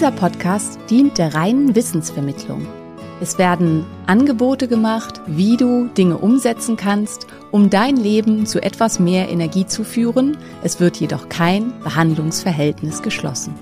Dieser Podcast dient der reinen Wissensvermittlung. Es werden Angebote gemacht, wie du Dinge umsetzen kannst, um dein Leben zu etwas mehr Energie zu führen. Es wird jedoch kein Behandlungsverhältnis geschlossen.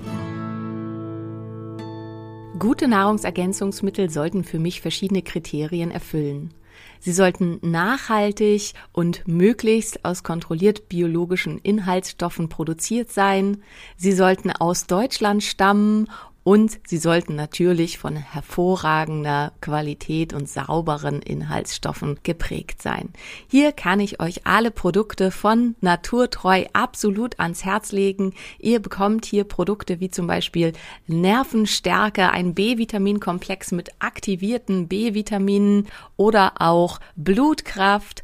Gute Nahrungsergänzungsmittel sollten für mich verschiedene Kriterien erfüllen. Sie sollten nachhaltig und möglichst aus kontrolliert biologischen Inhaltsstoffen produziert sein. Sie sollten aus Deutschland stammen und sie sollten natürlich von hervorragender Qualität und sauberen Inhaltsstoffen geprägt sein. Hier kann ich euch alle Produkte von Naturtreu absolut ans Herz legen. Ihr bekommt hier Produkte wie zum Beispiel Nervenstärke, ein B-Vitaminkomplex mit aktivierten B-Vitaminen oder auch Blutkraft,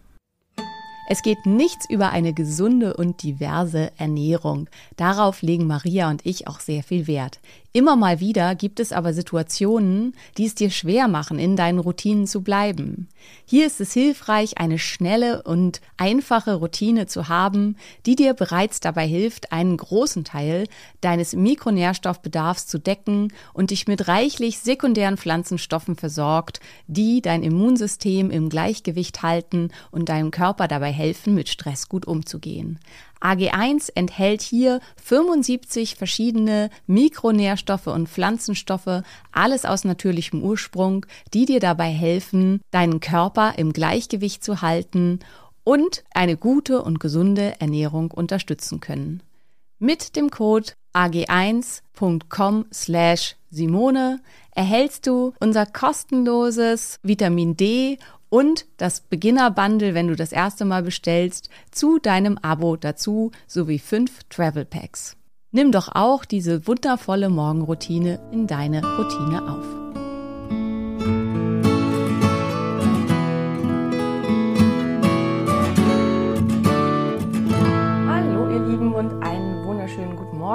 Es geht nichts über eine gesunde und diverse Ernährung. Darauf legen Maria und ich auch sehr viel Wert. Immer mal wieder gibt es aber Situationen, die es dir schwer machen, in deinen Routinen zu bleiben. Hier ist es hilfreich, eine schnelle und einfache Routine zu haben, die dir bereits dabei hilft, einen großen Teil deines Mikronährstoffbedarfs zu decken und dich mit reichlich sekundären Pflanzenstoffen versorgt, die dein Immunsystem im Gleichgewicht halten und deinem Körper dabei helfen, mit Stress gut umzugehen. AG1 enthält hier 75 verschiedene Mikronährstoffe und Pflanzenstoffe, alles aus natürlichem Ursprung, die dir dabei helfen, deinen Körper im Gleichgewicht zu halten und eine gute und gesunde Ernährung unterstützen können. Mit dem Code ag1.com slash Simone erhältst du unser kostenloses Vitamin D und das Beginner-Bundle, wenn du das erste Mal bestellst, zu deinem Abo dazu sowie fünf Travel Packs. Nimm doch auch diese wundervolle Morgenroutine in deine Routine auf.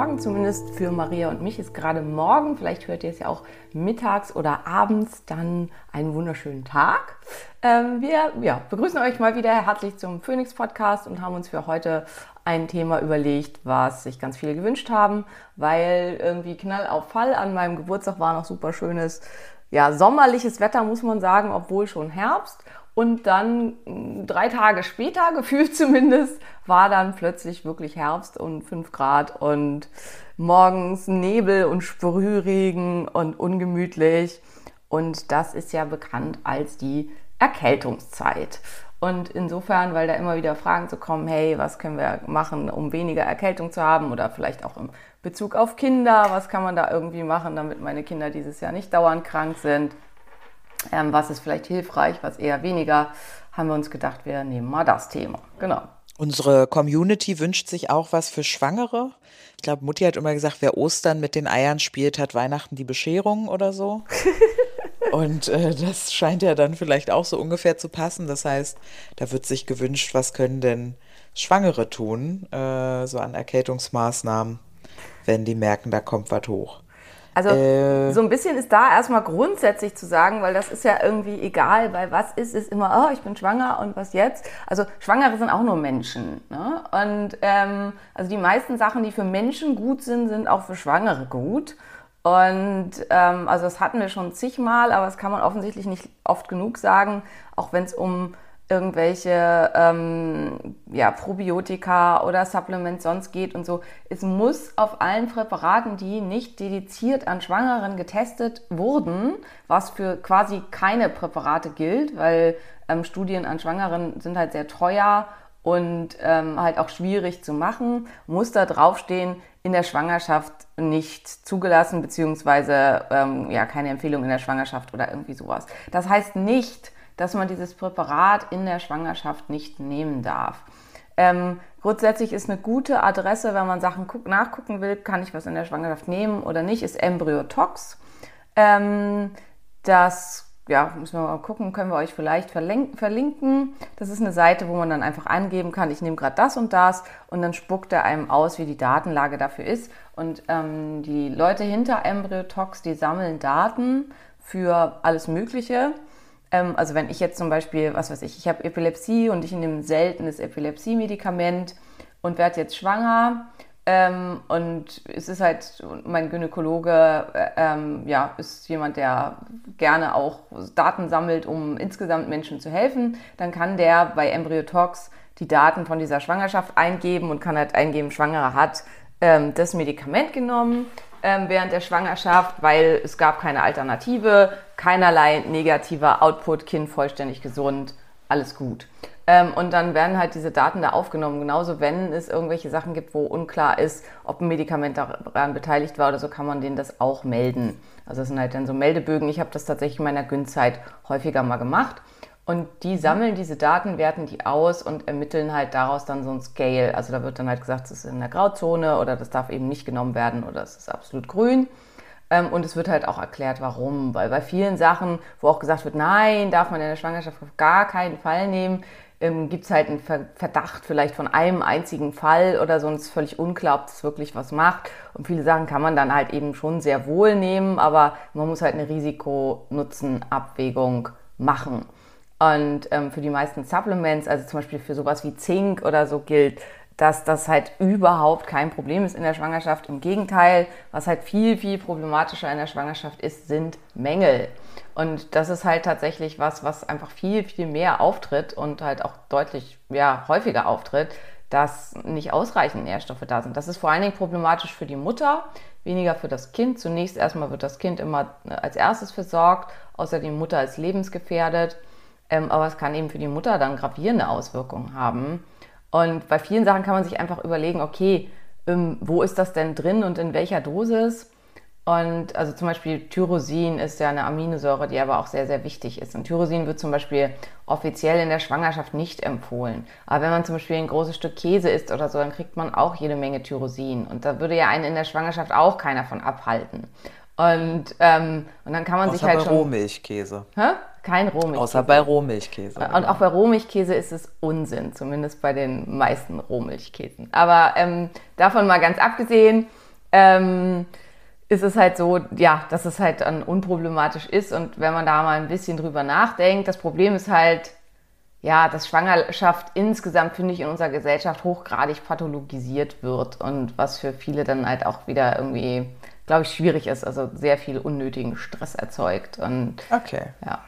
Morgen, zumindest für Maria und mich ist gerade morgen, vielleicht hört ihr es ja auch mittags oder abends, dann einen wunderschönen Tag. Ähm, wir ja, begrüßen euch mal wieder herzlich zum Phoenix Podcast und haben uns für heute ein Thema überlegt, was sich ganz viele gewünscht haben, weil irgendwie Knall auf Fall an meinem Geburtstag war noch super schönes, ja, sommerliches Wetter, muss man sagen, obwohl schon Herbst. Und dann mm, drei Tage später, gefühlt zumindest, war dann plötzlich wirklich Herbst und fünf Grad und morgens Nebel und Sprühregen und ungemütlich. Und das ist ja bekannt als die Erkältungszeit. Und insofern, weil da immer wieder Fragen zu kommen, hey, was können wir machen, um weniger Erkältung zu haben oder vielleicht auch im Bezug auf Kinder, was kann man da irgendwie machen, damit meine Kinder dieses Jahr nicht dauernd krank sind ähm, was ist vielleicht hilfreich, was eher weniger, haben wir uns gedacht, wir nehmen mal das Thema. Genau. Unsere Community wünscht sich auch was für Schwangere. Ich glaube, Mutti hat immer gesagt, wer Ostern mit den Eiern spielt, hat Weihnachten die Bescherung oder so. Und äh, das scheint ja dann vielleicht auch so ungefähr zu passen. Das heißt, da wird sich gewünscht, was können denn Schwangere tun, äh, so an Erkältungsmaßnahmen, wenn die merken, da kommt was hoch. Also äh. so ein bisschen ist da erstmal grundsätzlich zu sagen, weil das ist ja irgendwie egal, weil was ist, ist immer, oh, ich bin schwanger und was jetzt? Also Schwangere sind auch nur Menschen. Ne? Und ähm, also die meisten Sachen, die für Menschen gut sind, sind auch für Schwangere gut. Und ähm, also das hatten wir schon zigmal, aber das kann man offensichtlich nicht oft genug sagen, auch wenn es um irgendwelche ähm, ja, Probiotika oder Supplements sonst geht und so. Es muss auf allen Präparaten, die nicht dediziert an Schwangeren getestet wurden, was für quasi keine Präparate gilt, weil ähm, Studien an Schwangeren sind halt sehr teuer und ähm, halt auch schwierig zu machen, muss da draufstehen, in der Schwangerschaft nicht zugelassen, beziehungsweise ähm, ja, keine Empfehlung in der Schwangerschaft oder irgendwie sowas. Das heißt nicht, dass man dieses Präparat in der Schwangerschaft nicht nehmen darf. Ähm, grundsätzlich ist eine gute Adresse, wenn man Sachen guck, nachgucken will, kann ich was in der Schwangerschaft nehmen oder nicht, ist Embryotox. Ähm, das ja, müssen wir mal gucken, können wir euch vielleicht verlinken. Das ist eine Seite, wo man dann einfach angeben kann, ich nehme gerade das und das und dann spuckt er einem aus, wie die Datenlage dafür ist. Und ähm, die Leute hinter Embryotox, die sammeln Daten für alles Mögliche. Ähm, also wenn ich jetzt zum Beispiel, was weiß ich, ich habe Epilepsie und ich nehme ein seltenes Epilepsie-Medikament und werde jetzt schwanger. Ähm, und es ist halt, mein Gynäkologe äh, ähm, ja, ist jemand, der gerne auch Daten sammelt, um insgesamt Menschen zu helfen. Dann kann der bei Embryotox die Daten von dieser Schwangerschaft eingeben und kann halt eingeben, Schwangere hat ähm, das Medikament genommen während der Schwangerschaft, weil es gab keine Alternative, keinerlei negativer Output, Kind vollständig gesund, alles gut. Ähm, und dann werden halt diese Daten da aufgenommen. Genauso, wenn es irgendwelche Sachen gibt, wo unklar ist, ob ein Medikament daran beteiligt war oder so, kann man denen das auch melden. Also das sind halt dann so Meldebögen. Ich habe das tatsächlich in meiner Günzeit häufiger mal gemacht. Und die sammeln diese Daten, werten die aus und ermitteln halt daraus dann so ein Scale. Also da wird dann halt gesagt, es ist in der Grauzone oder das darf eben nicht genommen werden oder es ist absolut grün. Ähm, und es wird halt auch erklärt, warum. Weil bei vielen Sachen, wo auch gesagt wird, nein, darf man in der Schwangerschaft auf gar keinen Fall nehmen, ähm, gibt es halt einen Verdacht vielleicht von einem einzigen Fall oder so und es ist völlig unklar, ob das wirklich was macht. Und viele Sachen kann man dann halt eben schon sehr wohl nehmen, aber man muss halt eine Risiko-Nutzen-Abwägung machen. Und ähm, für die meisten Supplements, also zum Beispiel für sowas wie Zink oder so gilt, dass das halt überhaupt kein Problem ist in der Schwangerschaft. Im Gegenteil, was halt viel, viel problematischer in der Schwangerschaft ist, sind Mängel. Und das ist halt tatsächlich was, was einfach viel, viel mehr auftritt und halt auch deutlich ja, häufiger auftritt, dass nicht ausreichend Nährstoffe da sind. Das ist vor allen Dingen problematisch für die Mutter, weniger für das Kind. Zunächst erstmal wird das Kind immer als erstes versorgt, außer die Mutter ist lebensgefährdet. Ähm, aber es kann eben für die Mutter dann gravierende Auswirkungen haben. Und bei vielen Sachen kann man sich einfach überlegen, okay, ähm, wo ist das denn drin und in welcher Dosis? Und also zum Beispiel Tyrosin ist ja eine Aminosäure, die aber auch sehr, sehr wichtig ist. Und Tyrosin wird zum Beispiel offiziell in der Schwangerschaft nicht empfohlen. Aber wenn man zum Beispiel ein großes Stück Käse isst oder so, dann kriegt man auch jede Menge Tyrosin. Und da würde ja einen in der Schwangerschaft auch keiner von abhalten. Und, ähm, und dann kann man Außer sich halt bei schon. Rohmilchkäse. Hä? Kein Rohmilchkäse. Außer bei Rohmilchkäse. Und auch bei Rohmilchkäse ist es Unsinn, zumindest bei den meisten Rohmilchkäsen. Aber ähm, davon mal ganz abgesehen, ähm, ist es halt so, ja, dass es halt dann unproblematisch ist. Und wenn man da mal ein bisschen drüber nachdenkt, das Problem ist halt, ja, dass Schwangerschaft insgesamt, finde ich, in unserer Gesellschaft hochgradig pathologisiert wird und was für viele dann halt auch wieder irgendwie glaube ich, schwierig ist, also sehr viel unnötigen Stress erzeugt. Und okay. Ja.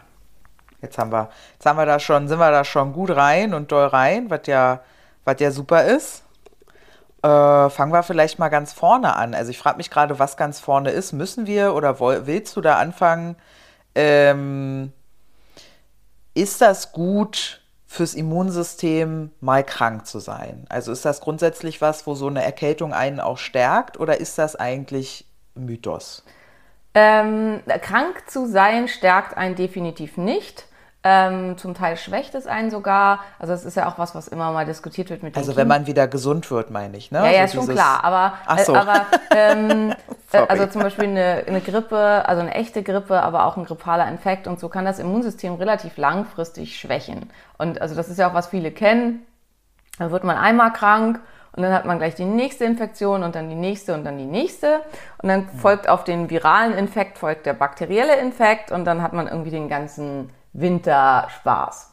Jetzt haben wir, jetzt haben wir da schon, sind wir da schon gut rein und doll rein, was ja, was ja super ist. Äh, fangen wir vielleicht mal ganz vorne an. Also ich frage mich gerade, was ganz vorne ist. Müssen wir oder willst du da anfangen? Ähm, ist das gut fürs Immunsystem, mal krank zu sein? Also ist das grundsätzlich was, wo so eine Erkältung einen auch stärkt oder ist das eigentlich Mythos? Ähm, krank zu sein stärkt einen definitiv nicht. Ähm, zum Teil schwächt es einen sogar. Also es ist ja auch was, was immer mal diskutiert wird mit dem Also wenn man wieder gesund wird, meine ich, ne? Ja, ja, so ist schon klar. Aber, Ach so. äh, aber ähm, äh, also zum Beispiel eine, eine Grippe, also eine echte Grippe, aber auch ein grippaler Infekt und so kann das Immunsystem relativ langfristig schwächen. Und also das ist ja auch was viele kennen. Da wird man einmal krank und dann hat man gleich die nächste Infektion und dann die nächste und dann die nächste. Und dann folgt auf den viralen Infekt folgt der bakterielle Infekt und dann hat man irgendwie den ganzen Winter Spaß.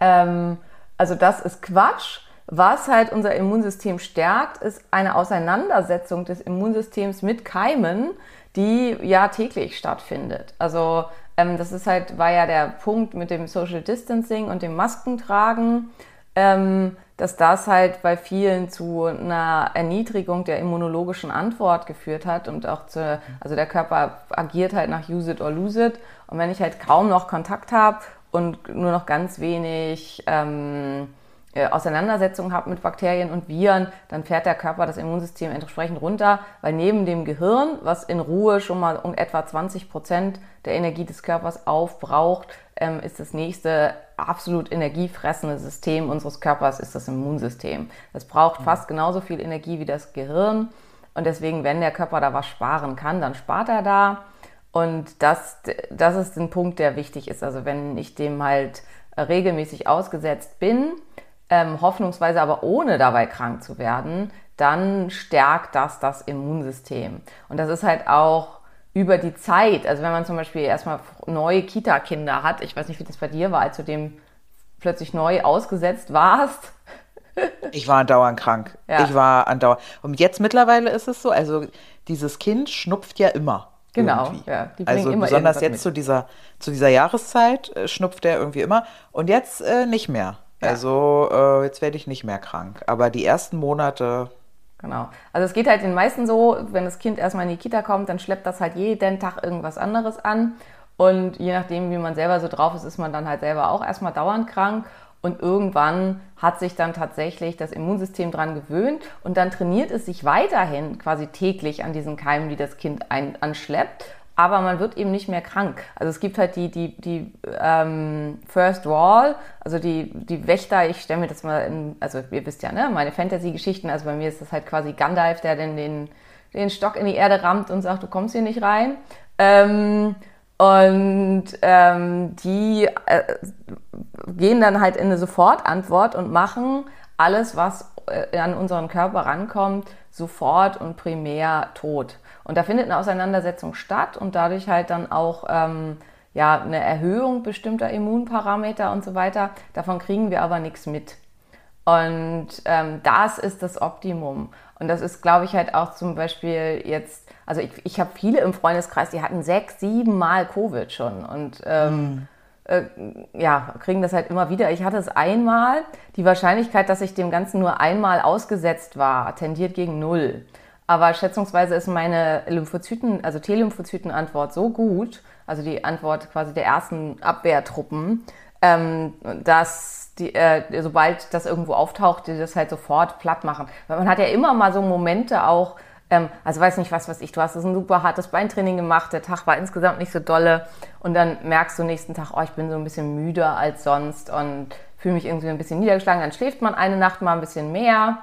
Ähm, also das ist Quatsch. Was halt unser Immunsystem stärkt, ist eine Auseinandersetzung des Immunsystems mit Keimen, die ja täglich stattfindet. Also ähm, das ist halt, war ja der Punkt mit dem Social Distancing und dem Maskentragen, ähm, dass das halt bei vielen zu einer Erniedrigung der immunologischen Antwort geführt hat und auch zu, also der Körper agiert halt nach use it or lose it. Und wenn ich halt kaum noch Kontakt habe und nur noch ganz wenig ähm, äh, Auseinandersetzung habe mit Bakterien und Viren, dann fährt der Körper das Immunsystem entsprechend runter, weil neben dem Gehirn, was in Ruhe schon mal um etwa 20 Prozent der Energie des Körpers aufbraucht, ähm, ist das nächste absolut energiefressende System unseres Körpers ist das Immunsystem. Das braucht fast genauso viel Energie wie das Gehirn und deswegen, wenn der Körper da was sparen kann, dann spart er da. Und das, das ist ein Punkt, der wichtig ist. Also wenn ich dem halt regelmäßig ausgesetzt bin, ähm, hoffnungsweise aber ohne dabei krank zu werden, dann stärkt das das Immunsystem. Und das ist halt auch über die Zeit, also wenn man zum Beispiel erstmal neue Kita-Kinder hat, ich weiß nicht, wie das bei dir war, als du dem plötzlich neu ausgesetzt warst. Ich war andauernd krank. Ja. Ich war andauernd. Und jetzt mittlerweile ist es so, also dieses Kind schnupft ja immer. Genau, ja, also besonders jetzt zu dieser, zu dieser Jahreszeit äh, schnupft er irgendwie immer und jetzt äh, nicht mehr. Ja. Also äh, jetzt werde ich nicht mehr krank. Aber die ersten Monate. Genau. Also es geht halt den meisten so, wenn das Kind erstmal in die Kita kommt, dann schleppt das halt jeden Tag irgendwas anderes an. Und je nachdem, wie man selber so drauf ist, ist man dann halt selber auch erstmal dauernd krank. Und irgendwann hat sich dann tatsächlich das Immunsystem dran gewöhnt und dann trainiert es sich weiterhin quasi täglich an diesen Keimen, die das Kind ein, anschleppt aber man wird eben nicht mehr krank. Also es gibt halt die, die, die ähm, First Wall, also die, die Wächter, ich stelle mir das mal in, also ihr wisst ja, ne, meine Fantasy-Geschichten, also bei mir ist das halt quasi Gandalf, der den, den, den Stock in die Erde rammt und sagt, du kommst hier nicht rein. Ähm, und ähm, die äh, gehen dann halt in eine Sofortantwort und machen alles, was äh, an unseren Körper rankommt, sofort und primär tot. Und da findet eine Auseinandersetzung statt und dadurch halt dann auch ähm, ja, eine Erhöhung bestimmter Immunparameter und so weiter. Davon kriegen wir aber nichts mit. Und ähm, das ist das Optimum. Und das ist, glaube ich, halt auch zum Beispiel jetzt, also ich, ich habe viele im Freundeskreis, die hatten sechs, sieben Mal Covid schon und ähm, mhm. äh, ja, kriegen das halt immer wieder. Ich hatte es einmal. Die Wahrscheinlichkeit, dass ich dem Ganzen nur einmal ausgesetzt war, tendiert gegen null. Aber schätzungsweise ist meine Lymphozyten, also T-Lymphozyten-Antwort so gut, also die Antwort quasi der ersten Abwehrtruppen, ähm, dass die, äh, sobald das irgendwo auftaucht, die das halt sofort platt machen. Man hat ja immer mal so Momente auch, ähm, also weiß nicht was, was ich, du hast ein super hartes Beintraining gemacht, der Tag war insgesamt nicht so dolle und dann merkst du nächsten Tag, oh, ich bin so ein bisschen müder als sonst und fühle mich irgendwie ein bisschen niedergeschlagen, dann schläft man eine Nacht mal ein bisschen mehr.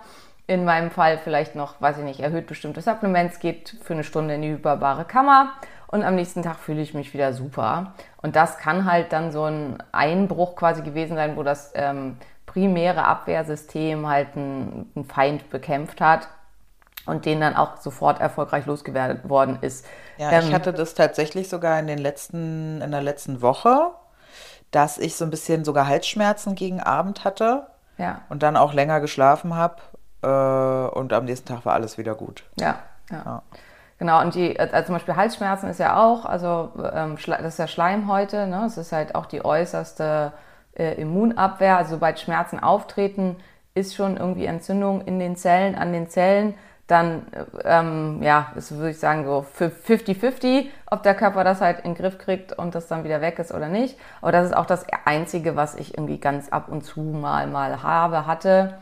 In meinem Fall vielleicht noch, weiß ich nicht, erhöht bestimmte Supplements, geht für eine Stunde in die hyperbare Kammer und am nächsten Tag fühle ich mich wieder super. Und das kann halt dann so ein Einbruch quasi gewesen sein, wo das ähm, primäre Abwehrsystem halt einen, einen Feind bekämpft hat und den dann auch sofort erfolgreich losgeworden ist. Ja, ähm, ich hatte das tatsächlich sogar in den letzten, in der letzten Woche, dass ich so ein bisschen sogar Halsschmerzen gegen Abend hatte. Ja. Und dann auch länger geschlafen habe äh, und am nächsten Tag war alles wieder gut. Ja, ja. ja. Genau, und die, also zum Beispiel Halsschmerzen ist ja auch, also ähm, das ist ja Schleimhäute, ne? Es ist halt auch die äußerste äh, Immunabwehr. Also sobald Schmerzen auftreten, ist schon irgendwie Entzündung in den Zellen, an den Zellen. Dann, ähm, ja, ist, würde ich sagen, so 50-50, ob der Körper das halt in den Griff kriegt und das dann wieder weg ist oder nicht. Aber das ist auch das Einzige, was ich irgendwie ganz ab und zu mal, mal habe, hatte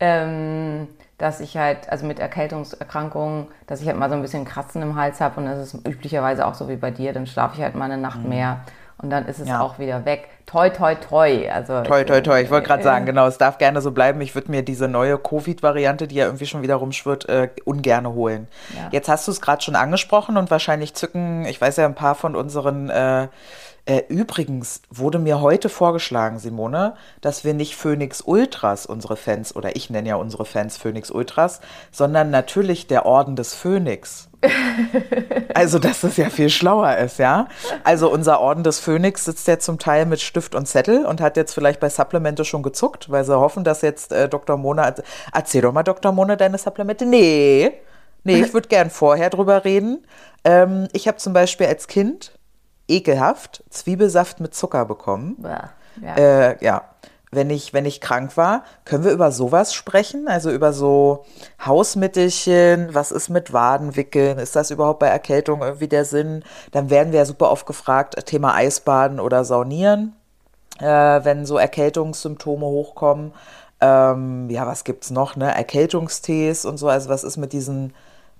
ähm, dass ich halt, also mit Erkältungserkrankungen, dass ich halt mal so ein bisschen Kratzen im Hals habe und das ist üblicherweise auch so wie bei dir, dann schlafe ich halt mal eine Nacht mhm. mehr und dann ist es ja. auch wieder weg. Toi, toi, toi. Also, toi, toi, toi. Ich wollte gerade äh, sagen, genau, es darf gerne so bleiben. Ich würde mir diese neue Covid-Variante, die ja irgendwie schon wieder rumschwirrt, äh, ungerne holen. Ja. Jetzt hast du es gerade schon angesprochen und wahrscheinlich zücken, ich weiß ja, ein paar von unseren äh, äh, übrigens wurde mir heute vorgeschlagen, Simone, dass wir nicht Phoenix Ultras, unsere Fans, oder ich nenne ja unsere Fans Phoenix Ultras, sondern natürlich der Orden des Phönix. also, dass das ja viel schlauer ist, ja. Also, unser Orden des Phönix sitzt ja zum Teil mit Stift und Zettel und hat jetzt vielleicht bei Supplemente schon gezuckt, weil sie hoffen, dass jetzt äh, Dr. Mona, erzähl doch mal, Dr. Mona, deine Supplemente. Nee, Nee, ich würde gern vorher drüber reden. Ähm, ich habe zum Beispiel als Kind ekelhaft Zwiebelsaft mit Zucker bekommen. Ja. Äh, ja. Wenn ich, wenn ich krank war, können wir über sowas sprechen? Also über so Hausmittelchen, was ist mit Wadenwickeln? Ist das überhaupt bei Erkältung irgendwie der Sinn? Dann werden wir ja super oft gefragt, Thema Eisbaden oder Saunieren, äh, wenn so Erkältungssymptome hochkommen. Ähm, ja, was gibt's noch? Ne? Erkältungstees und so. Also was ist mit diesen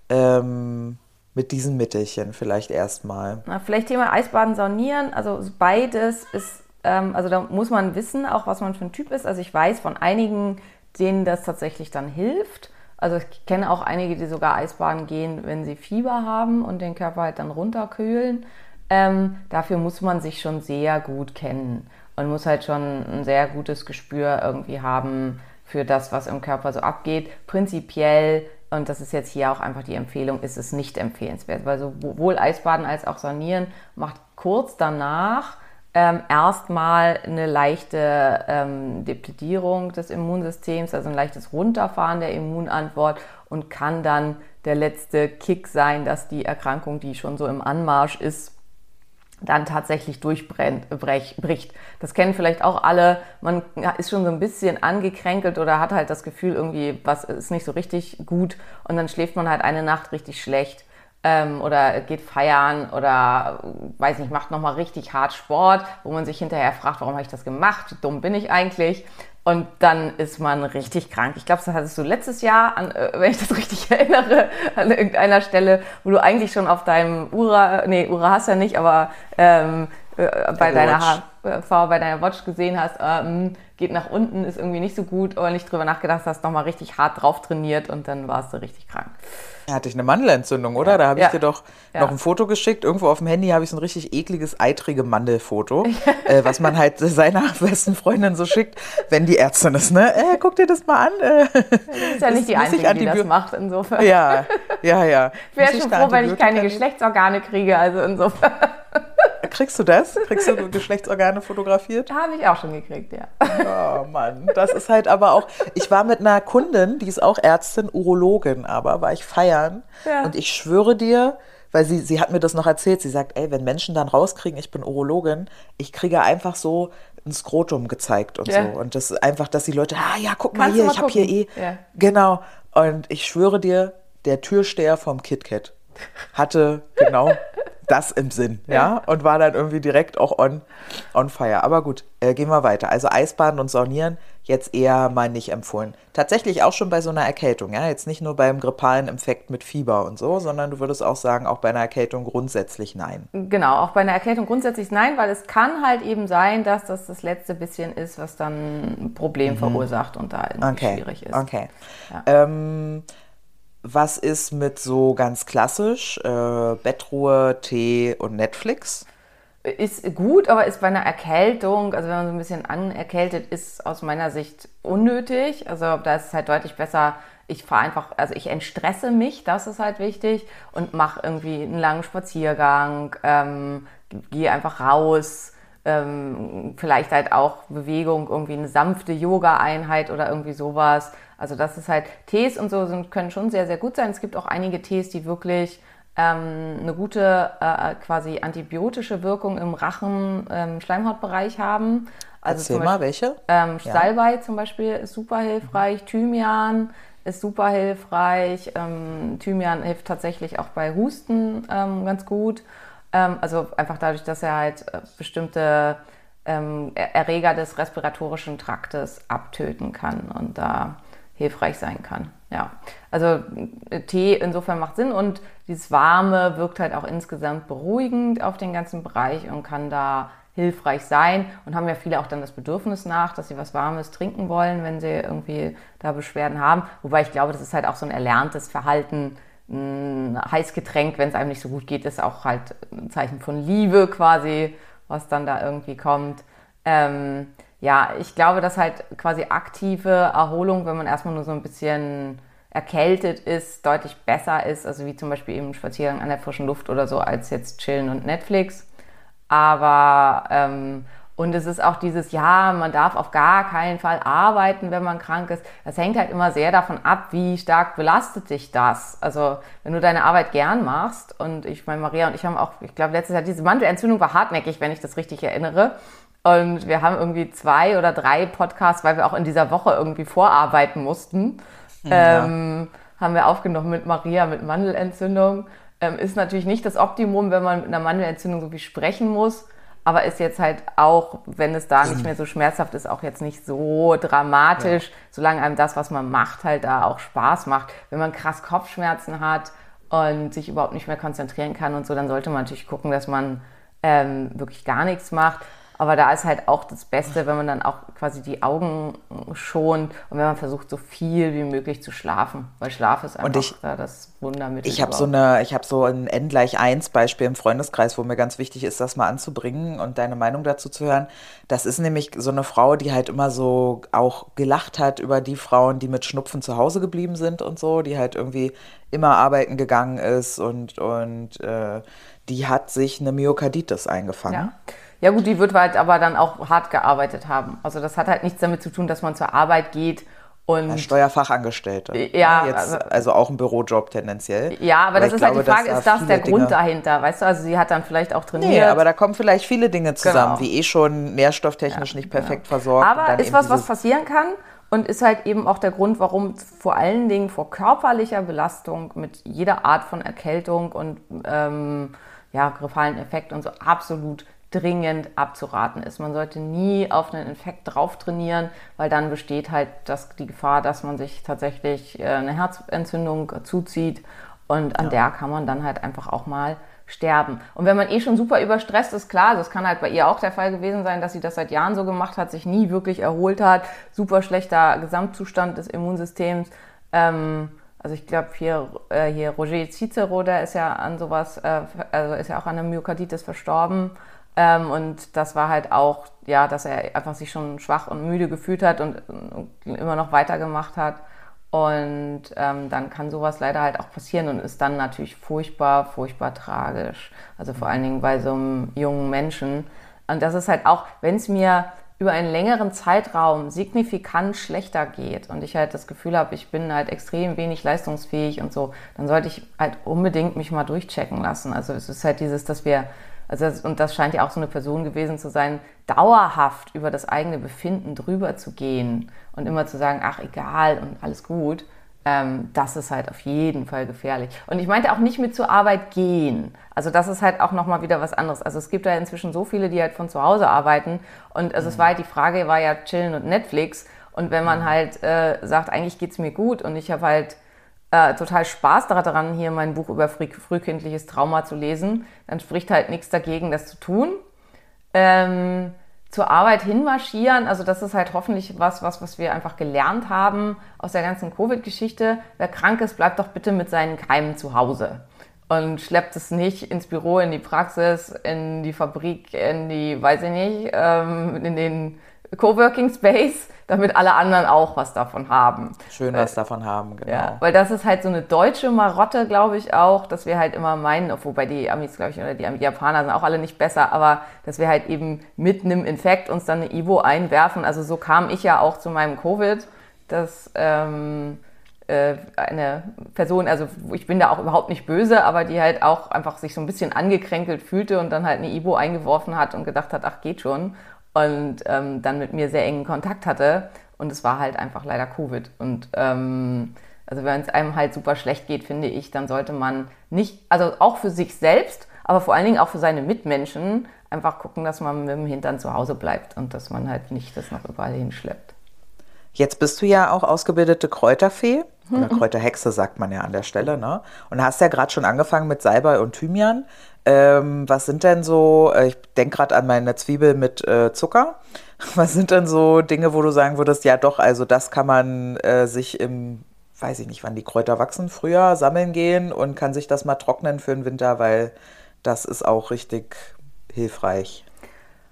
ähm, mit diesen Mittelchen vielleicht erstmal? Vielleicht Thema Eisbaden, Saunieren. Also beides ist, ähm, also da muss man wissen, auch was man für ein Typ ist. Also ich weiß von einigen, denen das tatsächlich dann hilft. Also ich kenne auch einige, die sogar Eisbaden gehen, wenn sie Fieber haben und den Körper halt dann runterkühlen. Ähm, dafür muss man sich schon sehr gut kennen und muss halt schon ein sehr gutes Gespür irgendwie haben für das, was im Körper so abgeht. Prinzipiell und das ist jetzt hier auch einfach die Empfehlung, ist es nicht empfehlenswert, weil sowohl Eisbaden als auch Sanieren macht kurz danach ähm, erstmal eine leichte ähm, Depletierung des Immunsystems, also ein leichtes Runterfahren der Immunantwort und kann dann der letzte Kick sein, dass die Erkrankung, die schon so im Anmarsch ist, dann tatsächlich durchbricht. Das kennen vielleicht auch alle. Man ist schon so ein bisschen angekränkelt oder hat halt das Gefühl, irgendwie, was ist nicht so richtig gut und dann schläft man halt eine Nacht richtig schlecht ähm, oder geht feiern oder weiß nicht, macht nochmal richtig hart Sport, wo man sich hinterher fragt, warum habe ich das gemacht? Wie dumm bin ich eigentlich? Und dann ist man richtig krank. Ich glaube, das hattest du letztes Jahr, an, äh, wenn ich das richtig erinnere, an irgendeiner Stelle, wo du eigentlich schon auf deinem Ura, nee, Ura hast ja nicht, aber ähm, äh, bei deiner. H bei deiner Watch gesehen hast, ähm, geht nach unten, ist irgendwie nicht so gut, aber nicht drüber nachgedacht hast, nochmal richtig hart drauf trainiert und dann warst du richtig krank. Ja, hatte ich eine Mandelentzündung, oder? Da habe ich ja. dir doch ja. noch ein Foto geschickt. Irgendwo auf dem Handy habe ich so ein richtig ekliges, eitrige Mandelfoto, äh, was man halt seiner besten Freundin so schickt, wenn die Ärztin ist, ne? Äh, guck dir das mal an. Äh, das ist ja nicht die Einzige, die das macht, insofern. Ja, ja, ja. Ich wäre schon froh, wenn ich keine Geschlechtsorgane kriege, also insofern. Kriegst du das? Kriegst du Geschlechtsorgane fotografiert? Habe ich auch schon gekriegt, ja. Oh Mann, das ist halt aber auch. Ich war mit einer Kundin, die ist auch Ärztin, Urologin, aber war ich feiern. Ja. Und ich schwöre dir, weil sie, sie hat mir das noch erzählt, sie sagt, ey, wenn Menschen dann rauskriegen, ich bin Urologin, ich kriege einfach so ein Skrotum gezeigt und ja. so. Und das ist einfach, dass die Leute, ah ja, guck Kannst mal hier, ich habe hier eh. Ja. Genau. Und ich schwöre dir, der Türsteher vom KitKat hatte genau das im Sinn, ja, ja, und war dann irgendwie direkt auch on, on fire. Aber gut, äh, gehen wir weiter. Also Eisbaden und Saunieren jetzt eher mal nicht empfohlen. Tatsächlich auch schon bei so einer Erkältung, ja, jetzt nicht nur beim grippalen Infekt mit Fieber und so, sondern du würdest auch sagen, auch bei einer Erkältung grundsätzlich nein. Genau, auch bei einer Erkältung grundsätzlich nein, weil es kann halt eben sein, dass das das letzte bisschen ist, was dann ein Problem mhm. verursacht und da irgendwie okay. schwierig ist. Okay. Ja. Ähm, was ist mit so ganz klassisch äh, Bettruhe, Tee und Netflix? Ist gut, aber ist bei einer Erkältung, also wenn man so ein bisschen anerkältet ist, aus meiner Sicht unnötig. Also da ist es halt deutlich besser, ich fahre einfach, also ich entstresse mich, das ist halt wichtig und mache irgendwie einen langen Spaziergang, ähm, gehe einfach raus, ähm, vielleicht halt auch Bewegung, irgendwie eine sanfte Yoga-Einheit oder irgendwie sowas. Also das ist halt, Tees und so sind, können schon sehr, sehr gut sein. Es gibt auch einige Tees, die wirklich ähm, eine gute äh, quasi antibiotische Wirkung im Rachen-Schleimhautbereich ähm, haben. Also Erzähl Beispiel, mal, welche? Ähm, ja. Salbei zum Beispiel ist super hilfreich, mhm. Thymian ist super hilfreich, ähm, Thymian hilft tatsächlich auch bei Husten ähm, ganz gut. Ähm, also einfach dadurch, dass er halt äh, bestimmte Erreger des respiratorischen Traktes abtöten kann und da hilfreich sein kann. Ja, also Tee insofern macht Sinn und dieses Warme wirkt halt auch insgesamt beruhigend auf den ganzen Bereich und kann da hilfreich sein und haben ja viele auch dann das Bedürfnis nach, dass sie was Warmes trinken wollen, wenn sie irgendwie da Beschwerden haben. Wobei ich glaube, das ist halt auch so ein erlerntes Verhalten, ein Heißgetränk, wenn es einem nicht so gut geht, ist auch halt ein Zeichen von Liebe quasi, was dann da irgendwie kommt. Ähm, ja, ich glaube, dass halt quasi aktive Erholung, wenn man erstmal nur so ein bisschen erkältet ist, deutlich besser ist, also wie zum Beispiel eben Spaziergang an der frischen Luft oder so, als jetzt chillen und Netflix. Aber ähm, Und es ist auch dieses, ja, man darf auf gar keinen Fall arbeiten, wenn man krank ist. Das hängt halt immer sehr davon ab, wie stark belastet dich das. Also wenn du deine Arbeit gern machst und ich meine, Maria und ich haben auch, ich glaube, letztes Jahr diese Mandelentzündung war hartnäckig, wenn ich das richtig erinnere. Und wir haben irgendwie zwei oder drei Podcasts, weil wir auch in dieser Woche irgendwie vorarbeiten mussten, ja. ähm, haben wir aufgenommen mit Maria mit Mandelentzündung. Ähm, ist natürlich nicht das Optimum, wenn man mit einer Mandelentzündung so viel sprechen muss aber ist jetzt halt auch, wenn es da nicht mehr so schmerzhaft ist, auch jetzt nicht so dramatisch, ja. solange einem das, was man macht, halt da auch Spaß macht. Wenn man krass Kopfschmerzen hat und sich überhaupt nicht mehr konzentrieren kann und so, dann sollte man natürlich gucken, dass man ähm, wirklich gar nichts macht. Aber da ist halt auch das Beste, wenn man dann auch quasi die Augen schont und wenn man versucht, so viel wie möglich zu schlafen. Weil Schlaf ist einfach ich, das Wundermittel. Ich habe so eine, ich habe so ein N gleich 1 Beispiel im Freundeskreis, wo mir ganz wichtig ist, das mal anzubringen und deine Meinung dazu zu hören. Das ist nämlich so eine Frau, die halt immer so auch gelacht hat über die Frauen, die mit Schnupfen zu Hause geblieben sind und so, die halt irgendwie immer arbeiten gegangen ist und, und äh, die hat sich eine Myokarditis eingefangen. Ja. Ja gut, die wird halt aber dann auch hart gearbeitet haben. Also das hat halt nichts damit zu tun, dass man zur Arbeit geht und... Steuerfachangestellte. Ja. Jetzt, also, also, auch ein Bürojob tendenziell. Ja, aber, aber das ist glaube, halt die Frage, ist das der Dinge Grund dahinter? Weißt du, also sie hat dann vielleicht auch trainiert. Nee, aber da kommen vielleicht viele Dinge zusammen, genau. wie eh schon nährstofftechnisch ja, nicht perfekt genau. versorgt. Aber ist was, was passieren kann und ist halt eben auch der Grund, warum vor allen Dingen vor körperlicher Belastung mit jeder Art von Erkältung und ähm, ja, grippalen Effekt und so absolut dringend abzuraten ist. Man sollte nie auf einen Infekt drauf trainieren, weil dann besteht halt das, die Gefahr, dass man sich tatsächlich äh, eine Herzentzündung zuzieht und an ja. der kann man dann halt einfach auch mal sterben. Und wenn man eh schon super überstresst ist, klar, das kann halt bei ihr auch der Fall gewesen sein, dass sie das seit Jahren so gemacht hat, sich nie wirklich erholt hat, super schlechter Gesamtzustand des Immunsystems. Ähm, also ich glaube hier, äh, hier Roger Cicero, der ist ja an sowas, äh, also ist ja auch an der Myokarditis verstorben. Ähm, und das war halt auch, ja, dass er einfach sich schon schwach und müde gefühlt hat und, und immer noch weitergemacht hat. Und ähm, dann kann sowas leider halt auch passieren und ist dann natürlich furchtbar, furchtbar tragisch. Also vor allen Dingen bei so einem jungen Menschen. Und das ist halt auch, wenn es mir über einen längeren Zeitraum signifikant schlechter geht und ich halt das Gefühl habe, ich bin halt extrem wenig leistungsfähig und so, dann sollte ich halt unbedingt mich mal durchchecken lassen. Also es ist halt dieses, dass wir also das, und das scheint ja auch so eine Person gewesen zu sein, dauerhaft über das eigene Befinden drüber zu gehen und immer zu sagen, ach egal und alles gut. Ähm, das ist halt auf jeden Fall gefährlich. Und ich meinte auch nicht mit zur Arbeit gehen. Also das ist halt auch nochmal wieder was anderes. Also es gibt da inzwischen so viele, die halt von zu Hause arbeiten. Und also mhm. es war halt die Frage, war ja chillen und Netflix. Und wenn man mhm. halt äh, sagt, eigentlich geht's mir gut und ich habe halt äh, total Spaß daran, hier mein Buch über früh, frühkindliches Trauma zu lesen, dann spricht halt nichts dagegen, das zu tun. Ähm, zur Arbeit hinmarschieren, also das ist halt hoffentlich was, was, was wir einfach gelernt haben aus der ganzen Covid-Geschichte. Wer krank ist, bleibt doch bitte mit seinen Keimen zu Hause und schleppt es nicht ins Büro, in die Praxis, in die Fabrik, in die, weiß ich nicht, ähm, in den Coworking Space, damit alle anderen auch was davon haben. Schön was davon haben, genau. Ja, weil das ist halt so eine deutsche Marotte, glaube ich auch, dass wir halt immer meinen, wobei die Amis, glaube ich, oder die Japaner sind auch alle nicht besser, aber dass wir halt eben mit einem Infekt uns dann eine Ivo einwerfen. Also so kam ich ja auch zu meinem Covid, dass ähm, äh, eine Person, also ich bin da auch überhaupt nicht böse, aber die halt auch einfach sich so ein bisschen angekränkelt fühlte und dann halt eine Ivo eingeworfen hat und gedacht hat, ach geht schon und ähm, dann mit mir sehr engen Kontakt hatte. Und es war halt einfach leider Covid. Und ähm, also wenn es einem halt super schlecht geht, finde ich, dann sollte man nicht, also auch für sich selbst, aber vor allen Dingen auch für seine Mitmenschen, einfach gucken, dass man mit dem Hintern zu Hause bleibt und dass man halt nicht das noch überall hinschleppt. Jetzt bist du ja auch ausgebildete Kräuterfee. Oder Kräuterhexe sagt man ja an der Stelle, ne? Und hast ja gerade schon angefangen mit Salbei und Thymian. Ähm, was sind denn so, äh, ich denke gerade an meine Zwiebel mit äh, Zucker. Was sind denn so Dinge, wo du sagen würdest, ja doch, also das kann man äh, sich im, weiß ich nicht, wann die Kräuter wachsen, früher sammeln gehen und kann sich das mal trocknen für den Winter, weil das ist auch richtig hilfreich.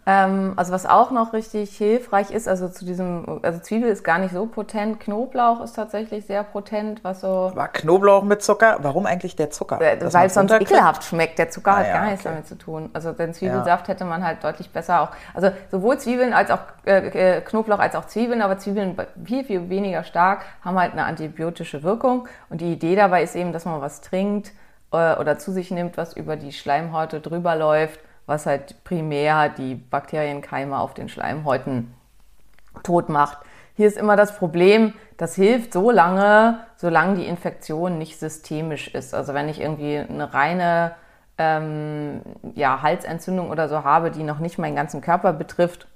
Ähm, also was auch noch richtig hilfreich ist, also zu diesem, also Zwiebel ist gar nicht so potent, Knoblauch ist tatsächlich sehr potent, was so. War Knoblauch mit Zucker? Warum eigentlich der Zucker? Äh, weil es sonst ekelhaft schmeckt. Der Zucker Ah, hat ja, gar nichts okay. damit zu tun. Also den Zwiebelsaft hätte man halt deutlich besser auch. Also sowohl Zwiebeln als auch äh, äh, Knoblauch als auch Zwiebeln, aber Zwiebeln viel, viel weniger stark, haben halt eine antibiotische Wirkung. Und die Idee dabei ist eben, dass man was trinkt äh, oder zu sich nimmt, was über die Schleimhäute drüber läuft, was halt primär die Bakterienkeime auf den Schleimhäuten tot macht. Hier ist immer das Problem, das hilft so lange, solange die Infektion nicht systemisch ist. Also wenn ich irgendwie eine reine ähm, ja, Halsentzündung oder so habe, die noch nicht meinen ganzen Körper betrifft,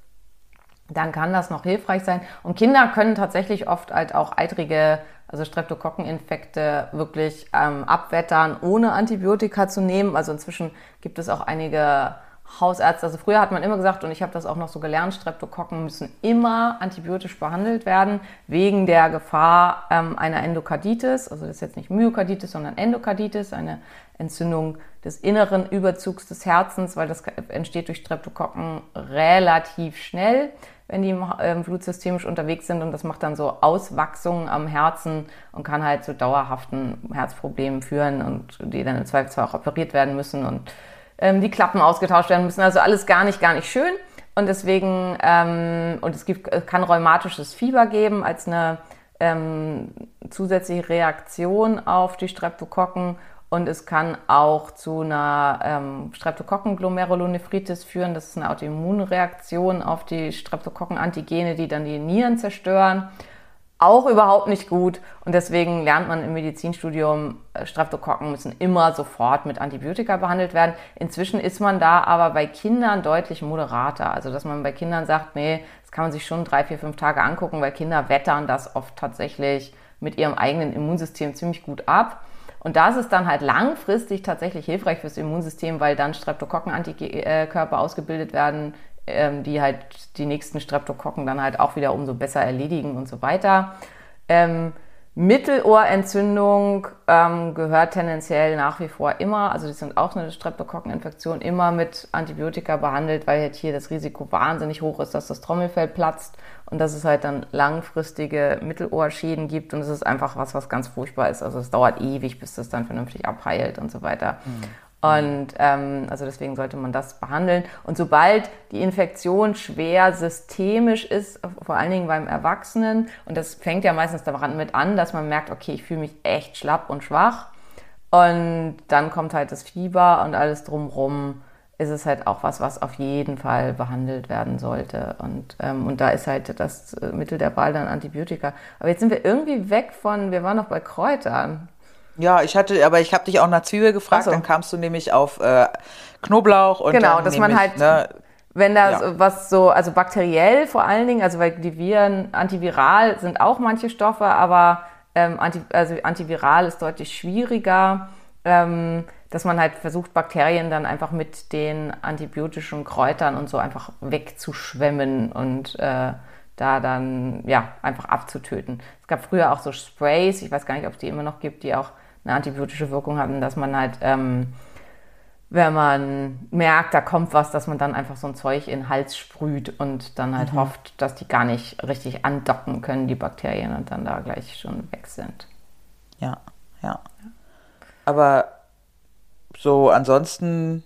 dann kann das noch hilfreich sein. Und Kinder können tatsächlich oft halt auch eitrige, also Streptokokkeninfekte wirklich ähm, abwettern, ohne Antibiotika zu nehmen. Also inzwischen gibt es auch einige Hausärzte. Also früher hat man immer gesagt, und ich habe das auch noch so gelernt, Streptokokken müssen immer antibiotisch behandelt werden, wegen der Gefahr ähm, einer Endokarditis. Also das ist jetzt nicht Myokarditis, sondern Endokarditis, eine Entzündung des inneren Überzugs des Herzens, weil das entsteht durch Streptokokken relativ schnell, wenn die im ähm, Blutsystemisch unterwegs sind und das macht dann so Auswachsungen am Herzen und kann halt zu dauerhaften Herzproblemen führen und die dann im Zweifelsfall auch operiert werden müssen und ähm, die Klappen ausgetauscht werden müssen. Also alles gar nicht, gar nicht schön. Und deswegen, ähm, und es gibt, kann rheumatisches Fieber geben als eine ähm, zusätzliche Reaktion auf die Streptokokken. Und es kann auch zu einer ähm, Streptokokken-Glomerulonephritis führen. Das ist eine Autoimmunreaktion auf die Streptokokken-Antigene, die dann die Nieren zerstören. Auch überhaupt nicht gut. Und deswegen lernt man im Medizinstudium, äh, Streptokokken müssen immer sofort mit Antibiotika behandelt werden. Inzwischen ist man da aber bei Kindern deutlich moderater. Also, dass man bei Kindern sagt, nee, das kann man sich schon drei, vier, fünf Tage angucken, weil Kinder wettern das oft tatsächlich mit ihrem eigenen Immunsystem ziemlich gut ab. Und da ist dann halt langfristig tatsächlich hilfreich fürs Immunsystem, weil dann Streptokokken-Antikörper ausgebildet werden, ähm, die halt die nächsten Streptokokken dann halt auch wieder umso besser erledigen und so weiter. Ähm, Mittelohrentzündung ähm, gehört tendenziell nach wie vor immer, also die sind auch eine Streptokokkeninfektion, immer mit Antibiotika behandelt, weil halt hier das Risiko wahnsinnig hoch ist, dass das Trommelfell platzt und dass es halt dann langfristige Mittelohrschäden gibt und es ist einfach was, was ganz furchtbar ist. Also es dauert ewig, bis das dann vernünftig abheilt und so weiter. Und ähm, also deswegen sollte man das behandeln. Und sobald die Infektion schwer systemisch ist, vor allen Dingen beim Erwachsenen, und das fängt ja meistens daran mit an, dass man merkt, okay, ich fühle mich echt schlapp und schwach. Und dann kommt halt das Fieber und alles drumrum ist es halt auch was, was auf jeden Fall behandelt werden sollte. Und, ähm, und da ist halt das äh, Mittel der Wahl dann Antibiotika. Aber jetzt sind wir irgendwie weg von, wir waren noch bei Kräutern. Ja, ich hatte, aber ich habe dich auch nach Zwiebel gefragt, so. dann kamst du nämlich auf äh, Knoblauch und Genau, dass man halt, ne, wenn da Ja. so was so, also bakteriell vor allen Dingen, also weil die Viren, antiviral sind auch manche Stoffe, aber ähm, anti, also antiviral ist deutlich schwieriger, ähm, dass man halt versucht, Bakterien dann einfach mit den antibiotischen Kräutern und so einfach wegzuschwemmen und äh, da dann ja einfach abzutöten. Es gab früher auch so Sprays, ich weiß gar nicht, ob es die immer noch gibt, die auch eine antibiotische Wirkung hatten, dass man halt ähm, wenn man merkt, da kommt was, dass man dann einfach so ein Zeug in den Hals sprüht und dann halt hofft, dass die gar nicht richtig andocken können, die Bakterien, und dann da gleich schon weg sind. ja, ja. Aber so ansonsten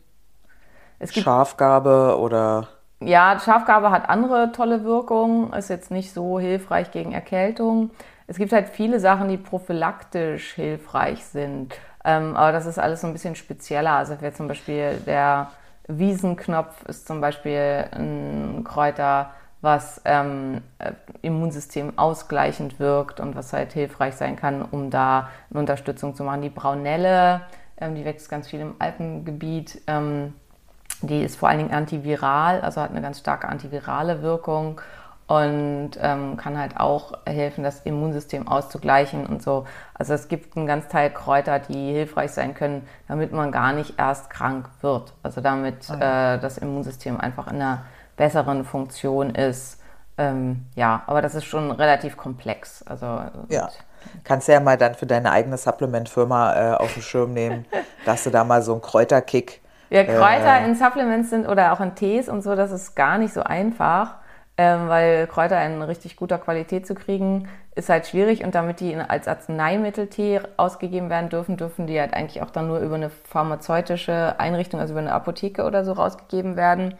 Schafgabe oder ja, Schafgabe hat andere tolle Wirkungen, ist jetzt nicht so hilfreich gegen Erkältung. Es gibt halt viele Sachen, die prophylaktisch hilfreich sind. Ähm, aber das ist alles so ein bisschen spezieller. Also wäre zum Beispiel der Wiesenknopf ist zum Beispiel ein Kräuter, was ähm, äh, Immunsystem ausgleichend wirkt und was halt hilfreich sein kann, um da eine Unterstützung zu machen. Die Braunelle, ähm, die wächst ganz viel im Alpengebiet. Ähm, die ist vor allen Dingen antiviral, also hat eine ganz starke antivirale Wirkung und ähm, kann halt auch helfen, das Immunsystem auszugleichen und so. Also es gibt einen ganz Teil Kräuter, die hilfreich sein können, damit man gar nicht erst krank wird. Also damit äh, das Immunsystem einfach in einer besseren Funktion ist. Ähm, ja, aber das ist schon relativ komplex. Also ja. Kannst du ja mal dann für deine eigene Supplement-Firma äh, auf den Schirm nehmen, dass du da mal so einen Kräuterkick Ja, Kräuter äh, in Supplements sind oder auch in Tees und so, das ist gar nicht so einfach, ähm, weil Kräuter in richtig guter Qualität zu kriegen, ist halt schwierig und damit die als Arzneimitteltee ausgegeben werden dürfen, dürfen die halt eigentlich auch dann nur über eine pharmazeutische Einrichtung, also über eine Apotheke oder so rausgegeben werden.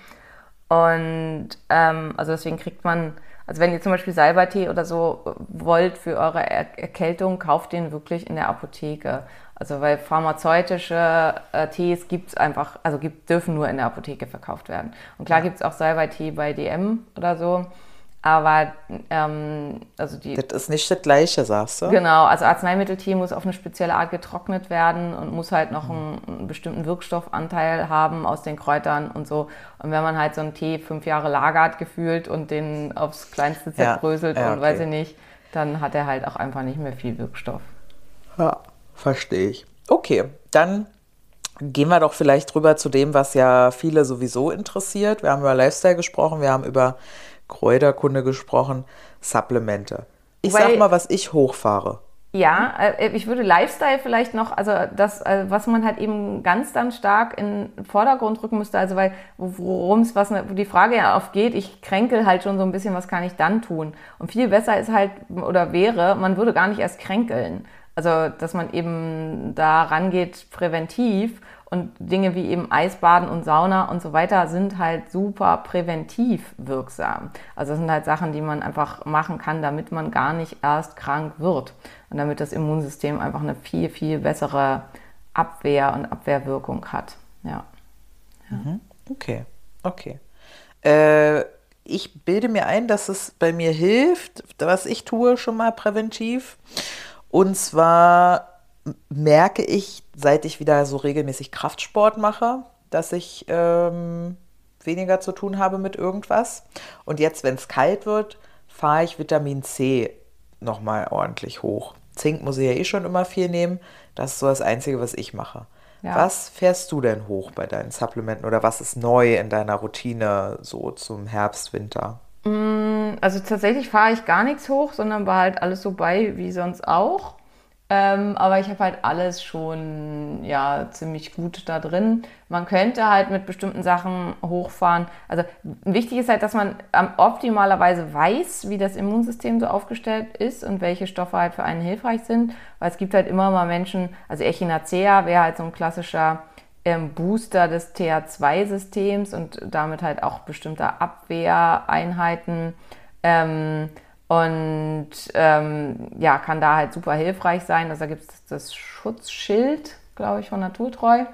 Und ähm, also deswegen kriegt man, also wenn ihr zum Beispiel Salbertee oder so wollt für eure er Erkältung, kauft den wirklich in der Apotheke. Also weil pharmazeutische äh, Tees gibt es einfach, also gibt, dürfen nur in der Apotheke verkauft werden. Und klar gibt es auch Salbeitee bei DM oder so. Aber ähm, also die. Das ist nicht das Gleiche, sagst du? Genau, also Arzneimitteltee muss auf eine spezielle Art getrocknet werden und muss halt noch einen, einen, bestimmten Wirkstoffanteil haben aus den Kräutern und so. Und wenn man halt so einen Tee fünf Jahre lagert gefühlt und den aufs Kleinste zerbröselt ja, ja, und okay. weiß ich nicht, dann hat er halt auch einfach nicht mehr viel Wirkstoff. Ja, verstehe ich. Okay, dann Gehen wir doch vielleicht drüber zu dem, was ja viele sowieso interessiert. Wir haben über Lifestyle gesprochen, wir haben über Kräuterkunde gesprochen, Supplemente. Ich Weil, sag mal, was ich hochfahre. Ja, äh, ich würde Lifestyle vielleicht noch, also das, äh, was man halt eben ganz dann stark in den Vordergrund rücken müsste, also weil, worum es, was wo die Frage ja oft geht, ich kränkel halt schon so ein bisschen, was kann ich dann tun? Und viel besser ist halt, oder wäre, man würde gar nicht erst kränkeln. Also, dass man eben da rangeht präventiv und Dinge wie eben Eisbaden und Sauna und so weiter sind halt super präventiv wirksam. Also das sind halt Sachen, die man einfach machen kann, damit man gar nicht erst krank wird und damit das Immunsystem einfach eine viel, viel bessere Abwehr und Abwehrwirkung hat. Ja. ja. Mhm. Okay, okay. Äh, ich bilde mir ein, dass es bei mir hilft, was ich tue schon mal präventiv. Und zwar merke ich, seit ich wieder so regelmäßig Kraftsport mache, dass ich ähm, weniger zu tun habe mit irgendwas. Und jetzt, wenn es kalt wird, fahre ich Vitamin C nochmal ordentlich hoch. Zink muss ich ja eh schon immer viel nehmen. Das ist so das Einzige, was ich mache. Ja. Was fährst du denn hoch bei deinen Supplementen oder was ist neu in deiner Routine so zum Herbst, Winter? Mm, also tatsächlich fahre ich gar nichts hoch, sondern war halt alles so bei wie sonst auch. Ähm, aber ich habe halt alles schon ja ziemlich gut da drin. Man könnte halt mit bestimmten Sachen hochfahren. Also wichtig ist halt, dass man optimalerweise weiß, wie das Immunsystem so aufgestellt ist und welche Stoffe halt für einen hilfreich sind. Weil es gibt halt immer mal Menschen, also Echinacea wäre halt so ein klassischer ähm, Booster des TH2-Systems und damit halt auch bestimmte Abwehreinheiten. Ähm, und ähm, ja, kann da halt super hilfreich sein. Also da gibt es das Schutzschild, glaube ich, von Naturtreu.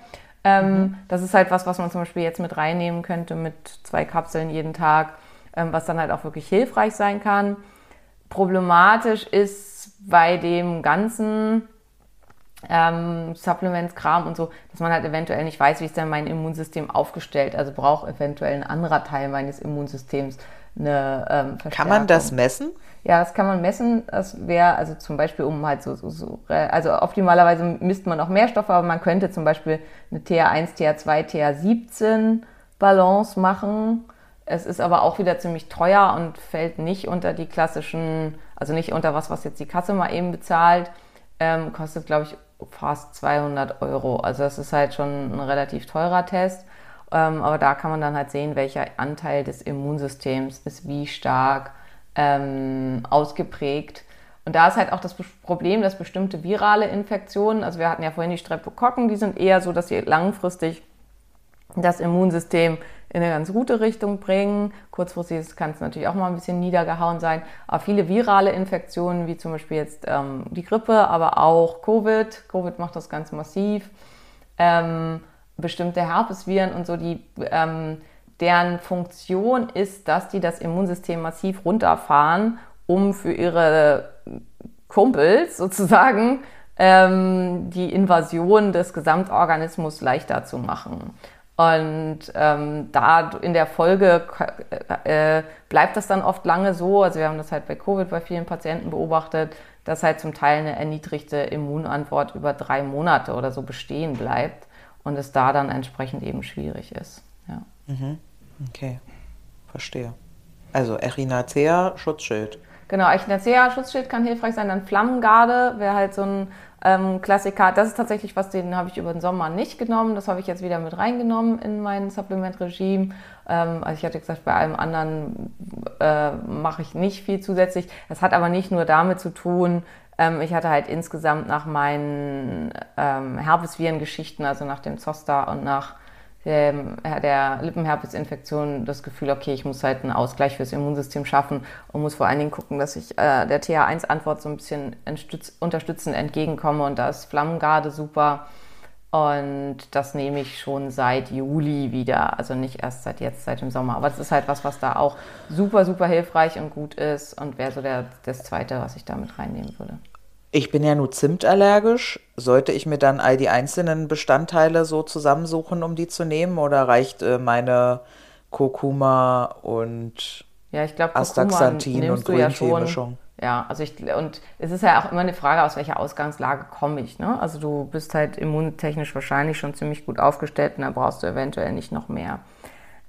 Ähm, mhm. Das ist halt was, was man zum Beispiel jetzt mit reinnehmen könnte mit zwei Kapseln jeden Tag, ähm, was dann halt auch wirklich hilfreich sein kann. Problematisch ist bei dem ganzen ähm, Supplements-Kram und so, dass man halt eventuell nicht weiß, wie ist denn mein Immunsystem aufgestellt. Also braucht eventuell ein anderer Teil meines Immunsystems eine ähm, Verstärkung. Kann man das messen? Ja, das kann man messen. Das wäre also zum Beispiel, um halt so, so, so, also optimalerweise misst man auch mehr Stoffe, aber man könnte zum Beispiel eine TH1, TH2, TH17 Balance machen. Es ist aber auch wieder ziemlich teuer und fällt nicht unter die klassischen, also nicht unter was, was jetzt die Kasse mal eben bezahlt. Ähm, kostet, glaube ich, fast 200 Euro. Also das ist halt schon ein relativ teurer Test. Ähm, aber da kann man dann halt sehen, welcher Anteil des Immunsystems ist wie stark ähm, ausgeprägt. Und da ist halt auch das Problem, dass bestimmte virale Infektionen, also wir hatten ja vorhin die Streptokokken, die sind eher so, dass sie langfristig das Immunsystem in eine ganz gute Richtung bringen. Kurzfristig kann es natürlich auch mal ein bisschen niedergehauen sein. Aber viele virale Infektionen, wie zum Beispiel jetzt ähm, die Grippe, aber auch Covid, Covid macht das ganz massiv, ähm, bestimmte Herpesviren und so, die, ähm, deren Funktion ist, dass die das Immunsystem massiv runterfahren, um für ihre Kumpels sozusagen ähm, die Invasion des Gesamtorganismus leichter zu machen. Und ähm, da in der Folge äh, bleibt das dann oft lange so, also wir haben das halt bei Covid bei vielen Patienten beobachtet, dass halt zum Teil eine erniedrigte Immunantwort über drei Monate oder so bestehen bleibt und es da dann entsprechend eben schwierig ist. Ja. Mhm. Okay, verstehe. Also Echinacea, Schutzschild. Genau, Echinacea-Schutzschild kann hilfreich sein. Dann Flammengarde wäre halt so ein ähm, Klassiker. Das ist tatsächlich was, den habe ich über den Sommer nicht genommen. Das habe ich jetzt wieder mit reingenommen in mein Supplement-Regime. Ähm, also ich hatte gesagt, bei allem anderen äh, mache ich nicht viel zusätzlich. Das hat aber nicht nur damit zu tun, ähm, ich hatte halt insgesamt nach meinen ähm, Herpesviren-Geschichten, also nach dem Zoster und nach dem, der Lippenherpesinfektion das Gefühl, okay, ich muss halt einen Ausgleich fürs Immunsystem schaffen und muss vor allen Dingen gucken, dass ich äh, der TH1-Antwort so ein bisschen unterstützend entgegenkomme und da ist Flammengarde super. Und das nehme ich schon seit Juli wieder, also nicht erst seit jetzt, seit dem Sommer. Aber das ist halt was, was da auch super, super hilfreich und gut ist und wäre so der, das Zweite, was ich da mit reinnehmen würde. Ich bin ja nur zimtallergisch. Sollte ich mir dann all die einzelnen Bestandteile so zusammensuchen, um die zu nehmen? Oder reicht äh, meine Kurkuma und ja, ich glaube, Astaxanthin und Grüntee-Mischung? Ja, also ich, und es ist ja auch immer eine Frage, aus welcher Ausgangslage komme ich. Ne? Also du bist halt immuntechnisch wahrscheinlich schon ziemlich gut aufgestellt und da brauchst du eventuell nicht noch mehr.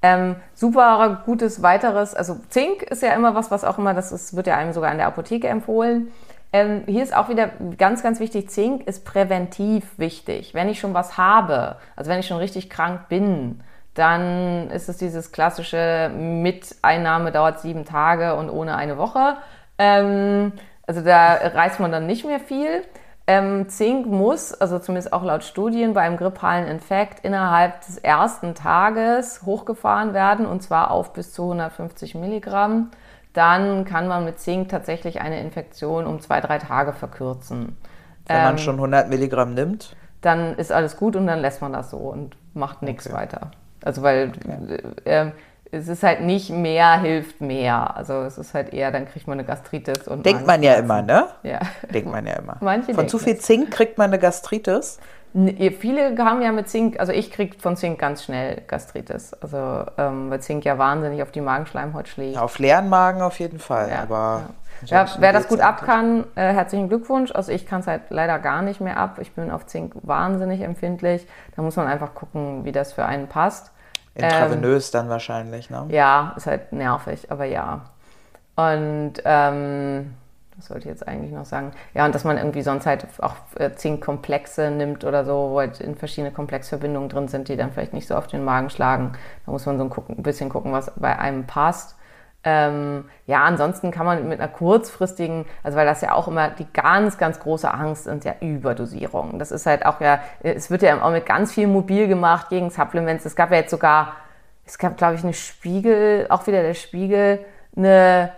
Ähm, super gutes weiteres, also Zink ist ja immer was, was auch immer, das ist, wird ja einem sogar in der Apotheke empfohlen. Ähm, hier ist auch wieder ganz, ganz wichtig, Zink ist präventiv wichtig. Wenn ich schon was habe, also wenn ich schon richtig krank bin, dann ist es dieses klassische Miteinnahme dauert sieben Tage und ohne eine Woche. Ähm, also da reißt man dann nicht mehr viel. Ähm, Zink muss, also zumindest auch laut Studien, bei einem grippalen Infekt innerhalb des ersten Tages hochgefahren werden und zwar auf bis zu 150 Milligramm dann kann man mit Zink tatsächlich eine Infektion um zwei, drei Tage verkürzen. Wenn ähm, man schon 100 Milligramm nimmt? Dann ist alles gut und dann lässt man das so und macht nichts okay. weiter. Also weil okay. äh, es ist halt nicht mehr hilft mehr. Also es ist halt eher, dann kriegt man eine Gastritis. und Denkt man ja immer, ne? Ja. Denkt man ja immer. Manche Von zu viel Zink kriegt man eine Gastritis? Viele haben ja mit Zink, also ich kriege von Zink ganz schnell Gastritis. Also ähm, weil Zink ja wahnsinnig auf die Magenschleimhaut schlägt. Ja, auf leeren Magen auf jeden Fall, ja, aber... Ja. ja wer das gut ab kann, äh, herzlichen Glückwunsch. Also ich kann es halt leider gar nicht mehr ab. Ich bin auf Zink wahnsinnig empfindlich. Da muss man einfach gucken, wie das für einen passt. Intravenös ähm, dann wahrscheinlich, ne? Ja, ist halt nervig, aber ja. Und ähm, was sollte ich jetzt eigentlich noch sagen? Ja, und dass man irgendwie sonst halt auch äh, Zinkkomplexe nimmt oder so, wo halt in verschiedene Komplexverbindungen drin sind, die dann vielleicht nicht so auf den Magen schlagen. Da muss man so ein, bisschen gucken, was bei einem passt. Ähm, ja, ansonsten kann man mit einer kurzfristigen, also weil das ja auch immer die ganz, ganz große Angst sind ja Überdosierungen. Das ist halt auch ja, es wird ja auch mit ganz viel mobil gemacht gegen Supplements. Es gab ja jetzt sogar, es gab glaube ich eine Spiegel, auch wieder der Spiegel, eine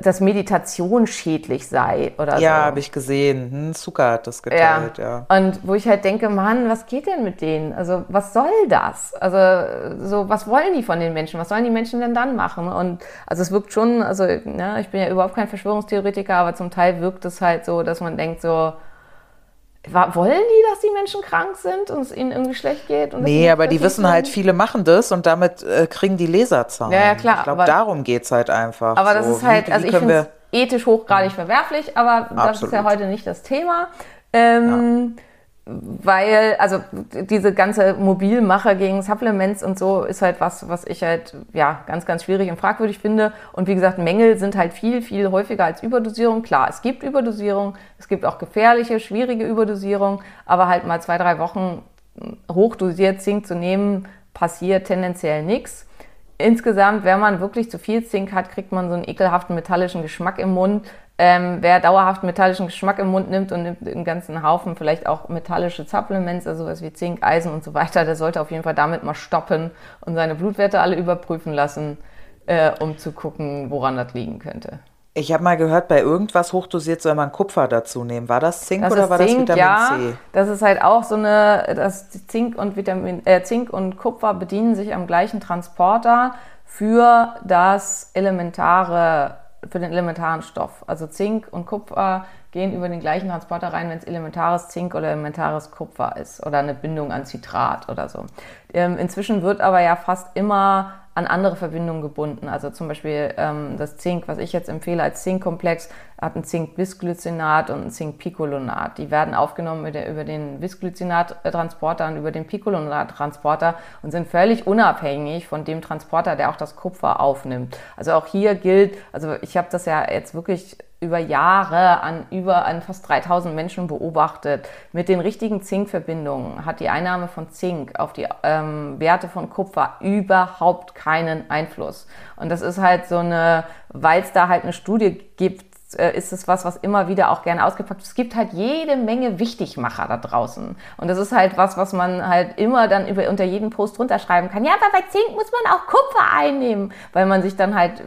dass Meditation schädlich sei oder ja, so. Ja, habe ich gesehen. Hm, Zucker hat das geteilt, ja. ja. Und wo ich halt denke, Mann, was geht denn mit denen? Also was soll das? Also so, was wollen die von den Menschen? Was sollen die Menschen denn dann machen? Und also es wirkt schon, also ne, ich bin ja überhaupt kein Verschwörungstheoretiker, aber zum Teil wirkt es halt so, dass man denkt so, wollen die, dass die Menschen krank sind und es ihnen irgendwie schlecht geht? nee, aber die wissen halt, viele machen das und damit äh, kriegen die Leserzahlen. Ja, ja klar. Ich glaube, darum geht es halt einfach. Aber so. das ist halt, wie, also ich finde es ethisch hochgradig verwerflich, aber Absolut. das ist ja heute nicht das Thema. Ähm, ja weil, also diese ganze Mobilmache gegen Supplements und so ist halt was, was ich halt ja ganz, ganz schwierig und fragwürdig finde. Und wie gesagt, Mängel sind halt viel, viel häufiger als Überdosierung. Klar, es gibt Überdosierung, es gibt auch gefährliche, schwierige Überdosierung, aber halt mal zwei, drei Wochen hochdosiert Zink zu nehmen, passiert tendenziell nichts. Insgesamt, wenn man wirklich zu viel Zink hat, kriegt man so einen ekelhaften metallischen Geschmack im Mund. Ähm, wer dauerhaft metallischen Geschmack im Mund nimmt und nimmt einen ganzen Haufen vielleicht auch metallische Supplements, also sowas wie Zink, Eisen und so weiter, der sollte auf jeden Fall damit mal stoppen und seine Blutwerte alle überprüfen lassen, äh, um zu gucken, woran das liegen könnte. Ich habe mal gehört, bei irgendwas hochdosiert soll man Kupfer dazu nehmen. War das Zink das oder war Zink, das Vitamin ja, C? Das ist halt auch so eine, das Zink und Vitamin, äh, Zink und Kupfer bedienen sich am gleichen Transporter für das elementare für den elementaren Stoff. Also Zink und Kupfer gehen über den gleichen Transporter rein, wenn es elementares Zink oder elementares Kupfer ist oder eine Bindung an Citrat oder so. Ähm, inzwischen wird aber ja fast immer an andere Verbindungen gebunden. Also zum Beispiel ähm, das Zink, was ich jetzt empfehle als Zinkkomplex, hat ein Zink-Bisglycinat und ein Zink-Picolonat. Die werden aufgenommen über den Bisglycinat-Transporter und über den Picolonat-Transporter und sind völlig unabhängig von dem Transporter, der auch das Kupfer aufnimmt. Also auch hier gilt, also ich habe das ja jetzt wirklich über Jahre an über an fast 3000 Menschen beobachtet. Mit den richtigen Zinkverbindungen hat die Einnahme von Zink auf die ähm, Werte von Kupfer überhaupt keinen Einfluss. Und das ist halt so eine, weil es da halt eine Studie gibt, ist es was, was immer wieder auch gerne ausgepackt wird. Es gibt halt jede Menge Wichtigmacher da draußen. Und das ist halt was, was man halt immer dann über, unter jeden Post runterschreiben kann. Ja, aber bei Zink muss man auch Kupfer einnehmen, weil man sich dann halt,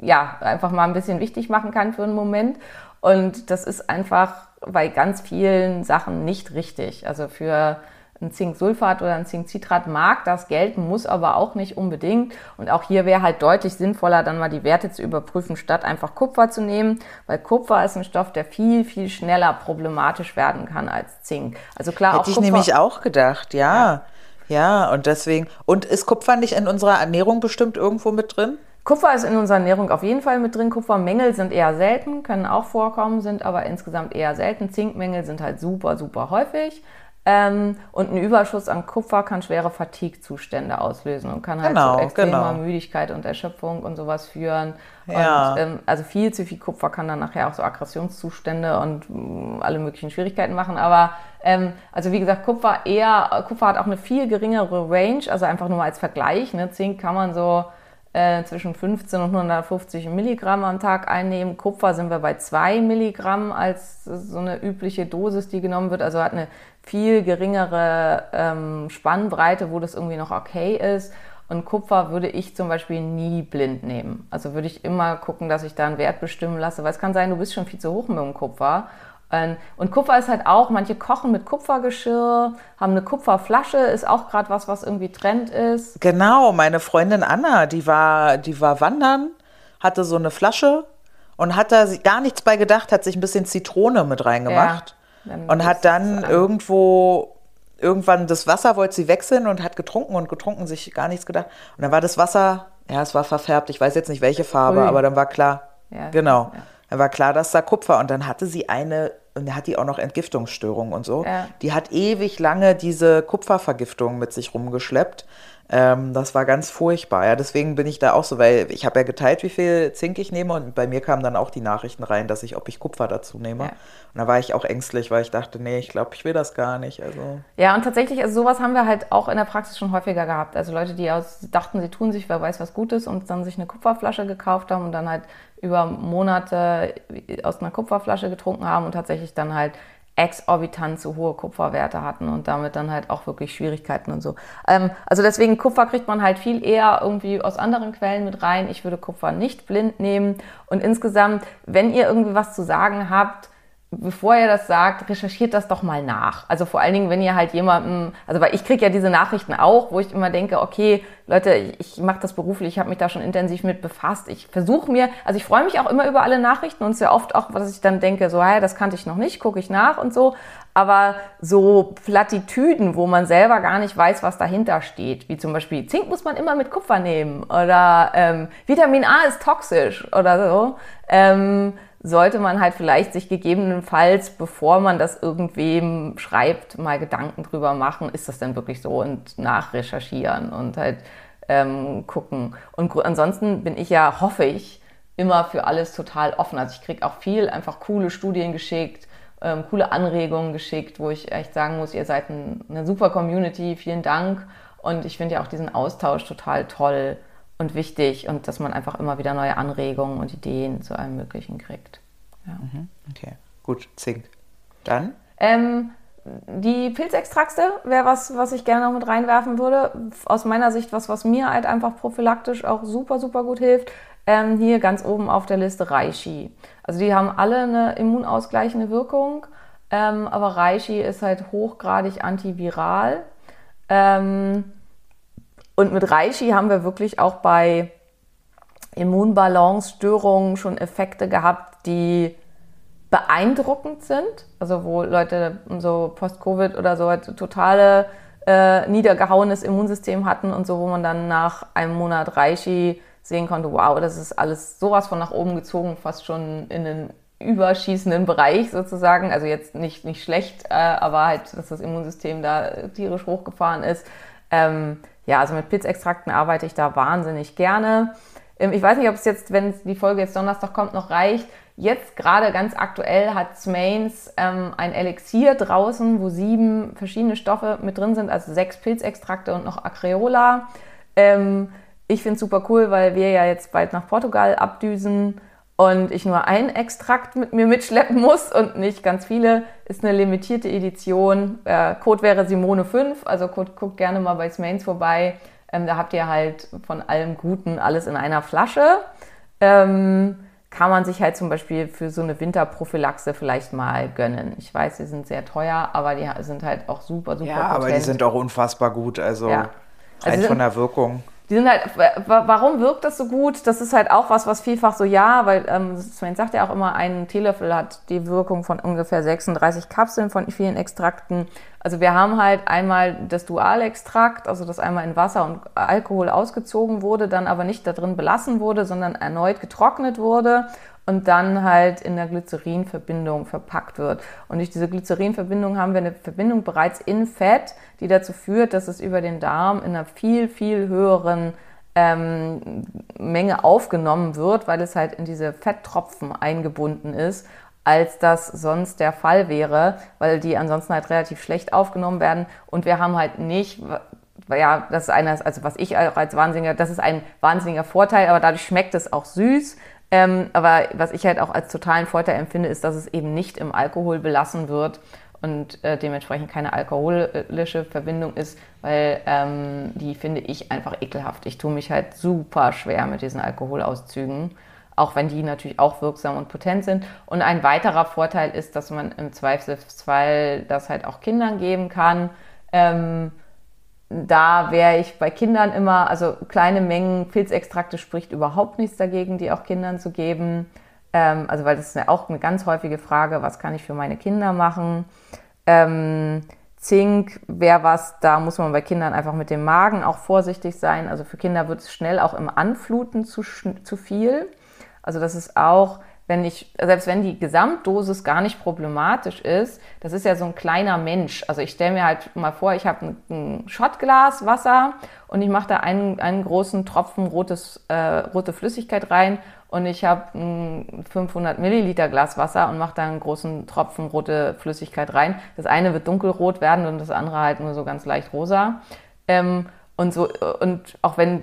ja, einfach mal ein bisschen wichtig machen kann für einen Moment. Und das ist einfach bei ganz vielen Sachen nicht richtig. Also für ein Zinksulfat oder ein Zinkcitrat mag das gelten, muss aber auch nicht unbedingt. Und auch hier wäre halt deutlich sinnvoller, dann mal die Werte zu überprüfen, statt einfach Kupfer zu nehmen, weil Kupfer ist ein Stoff, der viel, viel schneller problematisch werden kann als Zink. Also klar, Hätte auch ich Kupfer, nämlich auch gedacht, ja. ja. Ja, und deswegen, und ist Kupfer nicht in unserer Ernährung bestimmt irgendwo mit drin? Kupfer ist in unserer Ernährung auf jeden Fall mit drin. Kupfermängel sind eher selten, können auch vorkommen, sind aber insgesamt eher selten. Zinkmängel sind halt super, super häufig. Ähm, und ein Überschuss an Kupfer kann schwere Fatigue-Zustände auslösen und kann halt Genau, zu extremer genau. Müdigkeit und Erschöpfung und sowas führen. Ja. Und, ähm, also viel zu viel Kupfer kann dann nachher auch so Aggressionszustände und mh, alle möglichen Schwierigkeiten machen. Aber ähm, also wie gesagt, Kupfer eher, Kupfer hat auch eine viel geringere Range, also einfach nur mal als Vergleich. Ne? Zink kann man so äh, zwischen 15 und 150 Milligramm am Tag einnehmen. Kupfer sind wir bei 2 Milligramm als so eine übliche Dosis, die genommen wird. Also hat eine viel geringere ähm, Spannbreite, wo das irgendwie noch okay ist. Und Kupfer würde ich zum Beispiel nie blind nehmen. Also würde ich immer gucken, dass ich da einen Wert bestimmen lasse, weil es kann sein, du bist schon viel zu hoch mit dem Kupfer. Ähm, Und Kupfer ist halt auch, manche kochen mit Kupfergeschirr, haben eine Kupferflasche, ist auch gerade was, was irgendwie Trend ist. Genau, meine Freundin Anna, die war, die war wandern, hatte so eine Flasche und hat da gar nichts bei gedacht, hat sich ein bisschen Zitrone mit reingemacht Ja, und hat dann irgendwo irgendwann das Wasser wollte sie wechseln und hat getrunken und getrunken, sich gar nichts gedacht. Und dann war das Wasser, ja, es war verfärbt, ich weiß jetzt nicht welche Farbe, Grün. aber dann war klar, Ja, genau, ja. dann war klar, dass da Kupfer und dann hatte sie eine und da hat die auch noch Entgiftungsstörungen und so. Ja. Die hat ewig lange diese Kupfervergiftung mit sich rumgeschleppt. Ähm, das war ganz furchtbar. Ja, deswegen bin ich da auch so, weil ich habe ja geteilt, wie viel Zink ich nehme und bei mir kamen dann auch die Nachrichten rein, dass ich, ob ich Kupfer dazu nehme. Ja. Und da war ich auch ängstlich, weil ich dachte, nee, ich glaube, ich will das gar nicht. Also Ja, und tatsächlich, also sowas haben wir halt auch in der Praxis schon häufiger gehabt. Also Leute, die aus, dachten, sie tun sich, wer weiß was Gutes und dann sich eine Kupferflasche gekauft haben und dann halt über Monate aus einer Kupferflasche getrunken haben und tatsächlich dann halt exorbitant zu hohe Kupferwerte hatten und damit dann halt auch wirklich Schwierigkeiten und so. Ähm, also deswegen Kupfer kriegt man halt viel eher irgendwie aus anderen Quellen mit rein. Ich würde Kupfer nicht blind nehmen und insgesamt, wenn ihr irgendwie was zu sagen habt, bevor ihr das sagt, recherchiert das doch mal nach. Also vor allen Dingen, wenn ihr halt jemandem, also weil ich kriege ja diese Nachrichten auch, wo ich immer denke, okay, Leute, ich, ich mache das beruflich, ich habe mich da schon intensiv mit befasst. Ich versuche mir, also ich freue mich auch immer über alle Nachrichten und sehr oft auch, was ich dann denke, so, ja, das kannte ich noch nicht, gucke ich nach und so. Aber so Plattitüden, wo man selber gar nicht weiß, was dahinter steht, wie zum Beispiel Zink muss man immer mit Kupfer nehmen oder ähm, Vitamin A ist toxisch oder so. Ähm, sollte man halt vielleicht sich gegebenenfalls, bevor man das irgendwem schreibt, mal Gedanken drüber machen, ist das denn wirklich so und nachrecherchieren und halt ähm, gucken. Und ansonsten bin ich ja, hoffe ich, immer für alles total offen. Also ich kriege auch viel einfach coole Studien geschickt, ähm, coole Anregungen geschickt, wo ich echt sagen muss, ihr seid ein, eine super Community, vielen Dank. Und ich finde ja auch diesen Austausch total toll und wichtig und dass man einfach immer wieder neue Anregungen und Ideen zu allem Möglichen kriegt. Ja. Okay, gut, Zink. Dann? Ähm, die Pilzextrakte wäre was, was ich gerne noch mit reinwerfen würde. Aus meiner Sicht was, was mir halt einfach prophylaktisch auch super, super gut hilft. Ähm, hier ganz oben auf der Liste Reishi. Also die haben alle eine immunausgleichende Wirkung, ähm, aber Reishi ist halt hochgradig antiviral. Ähm, und mit Reishi haben wir wirklich auch bei Immunbalance-Störungen schon Effekte gehabt, die beeindruckend sind. Also wo Leute so post-Covid oder so halt totale äh, niedergehauenes Immunsystem hatten und so, wo man dann nach einem Monat Reishi sehen konnte, wow, das ist alles sowas von nach oben gezogen, fast schon in den überschießenden Bereich sozusagen. Also jetzt nicht, nicht schlecht, äh, aber halt, dass das Immunsystem da tierisch hochgefahren ist. Ähm, ja, also mit Pilzextrakten arbeite ich da wahnsinnig gerne. Ähm, ich weiß nicht, ob es jetzt, wenn die Folge jetzt Donnerstag kommt, noch reicht. Jetzt gerade ganz aktuell hat Smains ähm, ein Elixier draußen, wo sieben verschiedene Stoffe mit drin sind, also sechs Pilzextrakte und noch Acreola. Ähm, ich finde es super cool, weil wir ja jetzt bald nach Portugal abdüsen und ich nur ein Extrakt mit mir mitschleppen muss und nicht ganz viele. Ist eine limitierte Edition. Äh, Code wäre Simone5, also guckt, guckt gerne mal bei Smains vorbei. Ähm, da habt ihr halt von allem Guten alles in einer Flasche. Ähm, kann man sich halt zum Beispiel für so eine Winterprophylaxe vielleicht mal gönnen. Ich weiß, die sind sehr teuer, aber die sind halt auch super, super Ja, potent. aber die sind auch unfassbar gut. Also, ja. also rein von der Wirkung die sind halt, warum wirkt das so gut? Das ist halt auch was, was vielfach so, ja, weil ähm, Sven sagt ja auch immer, ein Teelöffel hat die Wirkung von ungefähr 36 Kapseln von vielen Extrakten. Also wir haben halt einmal das Dualextrakt, also das einmal in Wasser und Alkohol ausgezogen wurde, dann aber nicht da drin belassen wurde, sondern erneut getrocknet wurde und dann halt in der Glycerinverbindung verpackt wird. Und durch diese Glycerinverbindung haben wir eine Verbindung bereits in Fett, die dazu führt, dass es über den Darm in einer viel, viel höheren ähm, Menge aufgenommen wird, weil es halt in diese Fetttropfen eingebunden ist, als das sonst der Fall wäre, weil die ansonsten halt relativ schlecht aufgenommen werden. Und wir haben halt nicht, ja, das ist einer, also was ich als Wahnsinniger, das ist ein wahnsinniger Vorteil, aber dadurch schmeckt es auch süß. Ähm, aber was ich halt auch als totalen Vorteil empfinde, ist, dass es eben nicht im Alkohol belassen wird und äh, dementsprechend keine alkoholische Verbindung ist, weil ähm, die finde ich einfach ekelhaft. Ich tue mich halt super schwer mit diesen Alkoholauszügen, auch wenn die natürlich auch wirksam und potent sind. Und ein weiterer Vorteil ist, dass man im Zweifelsfall das halt auch Kindern geben kann. Ähm, da wäre ich bei Kindern immer, also kleine Mengen Pilzextrakte spricht überhaupt nichts dagegen, die auch Kindern zu geben. Ähm, also weil das ist ja auch eine ganz häufige Frage, was kann ich für meine Kinder machen? Ähm, Zink wäre was, da muss man bei Kindern einfach mit dem Magen auch vorsichtig sein. Also für Kinder wird es schnell auch im Anfluten zu, zu viel. Also das ist auch wenn ich, selbst wenn die Gesamtdosis gar nicht problematisch ist, das ist ja so ein kleiner Mensch. Also ich stelle mir halt mal vor, ich habe ein, ein Schottglas Wasser und ich mache da einen, einen großen Tropfen rotes, äh, rote Flüssigkeit rein und ich habe ein 500 Milliliter Glas Wasser und mache da einen großen Tropfen rote Flüssigkeit rein. Das eine wird dunkelrot werden und das andere halt nur so ganz leicht rosa. Ähm, und so, und auch wenn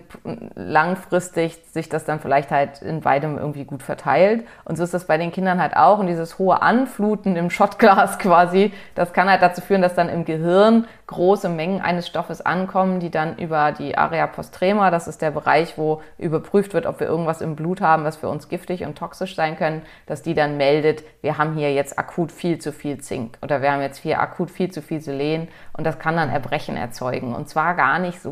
langfristig sich das dann vielleicht halt in beidem irgendwie gut verteilt. Und so ist das bei den Kindern halt auch. Und dieses hohe Anfluten im Schottglas quasi, das kann halt dazu führen, dass dann im Gehirn große Mengen eines Stoffes ankommen, die dann über die Area postrema, das ist der Bereich, wo überprüft wird, ob wir irgendwas im Blut haben, was für uns giftig und toxisch sein können, dass die dann meldet, wir haben hier jetzt akut viel zu viel Zink oder wir haben jetzt hier akut viel zu viel Selen und das kann dann Erbrechen erzeugen. Und zwar gar nicht so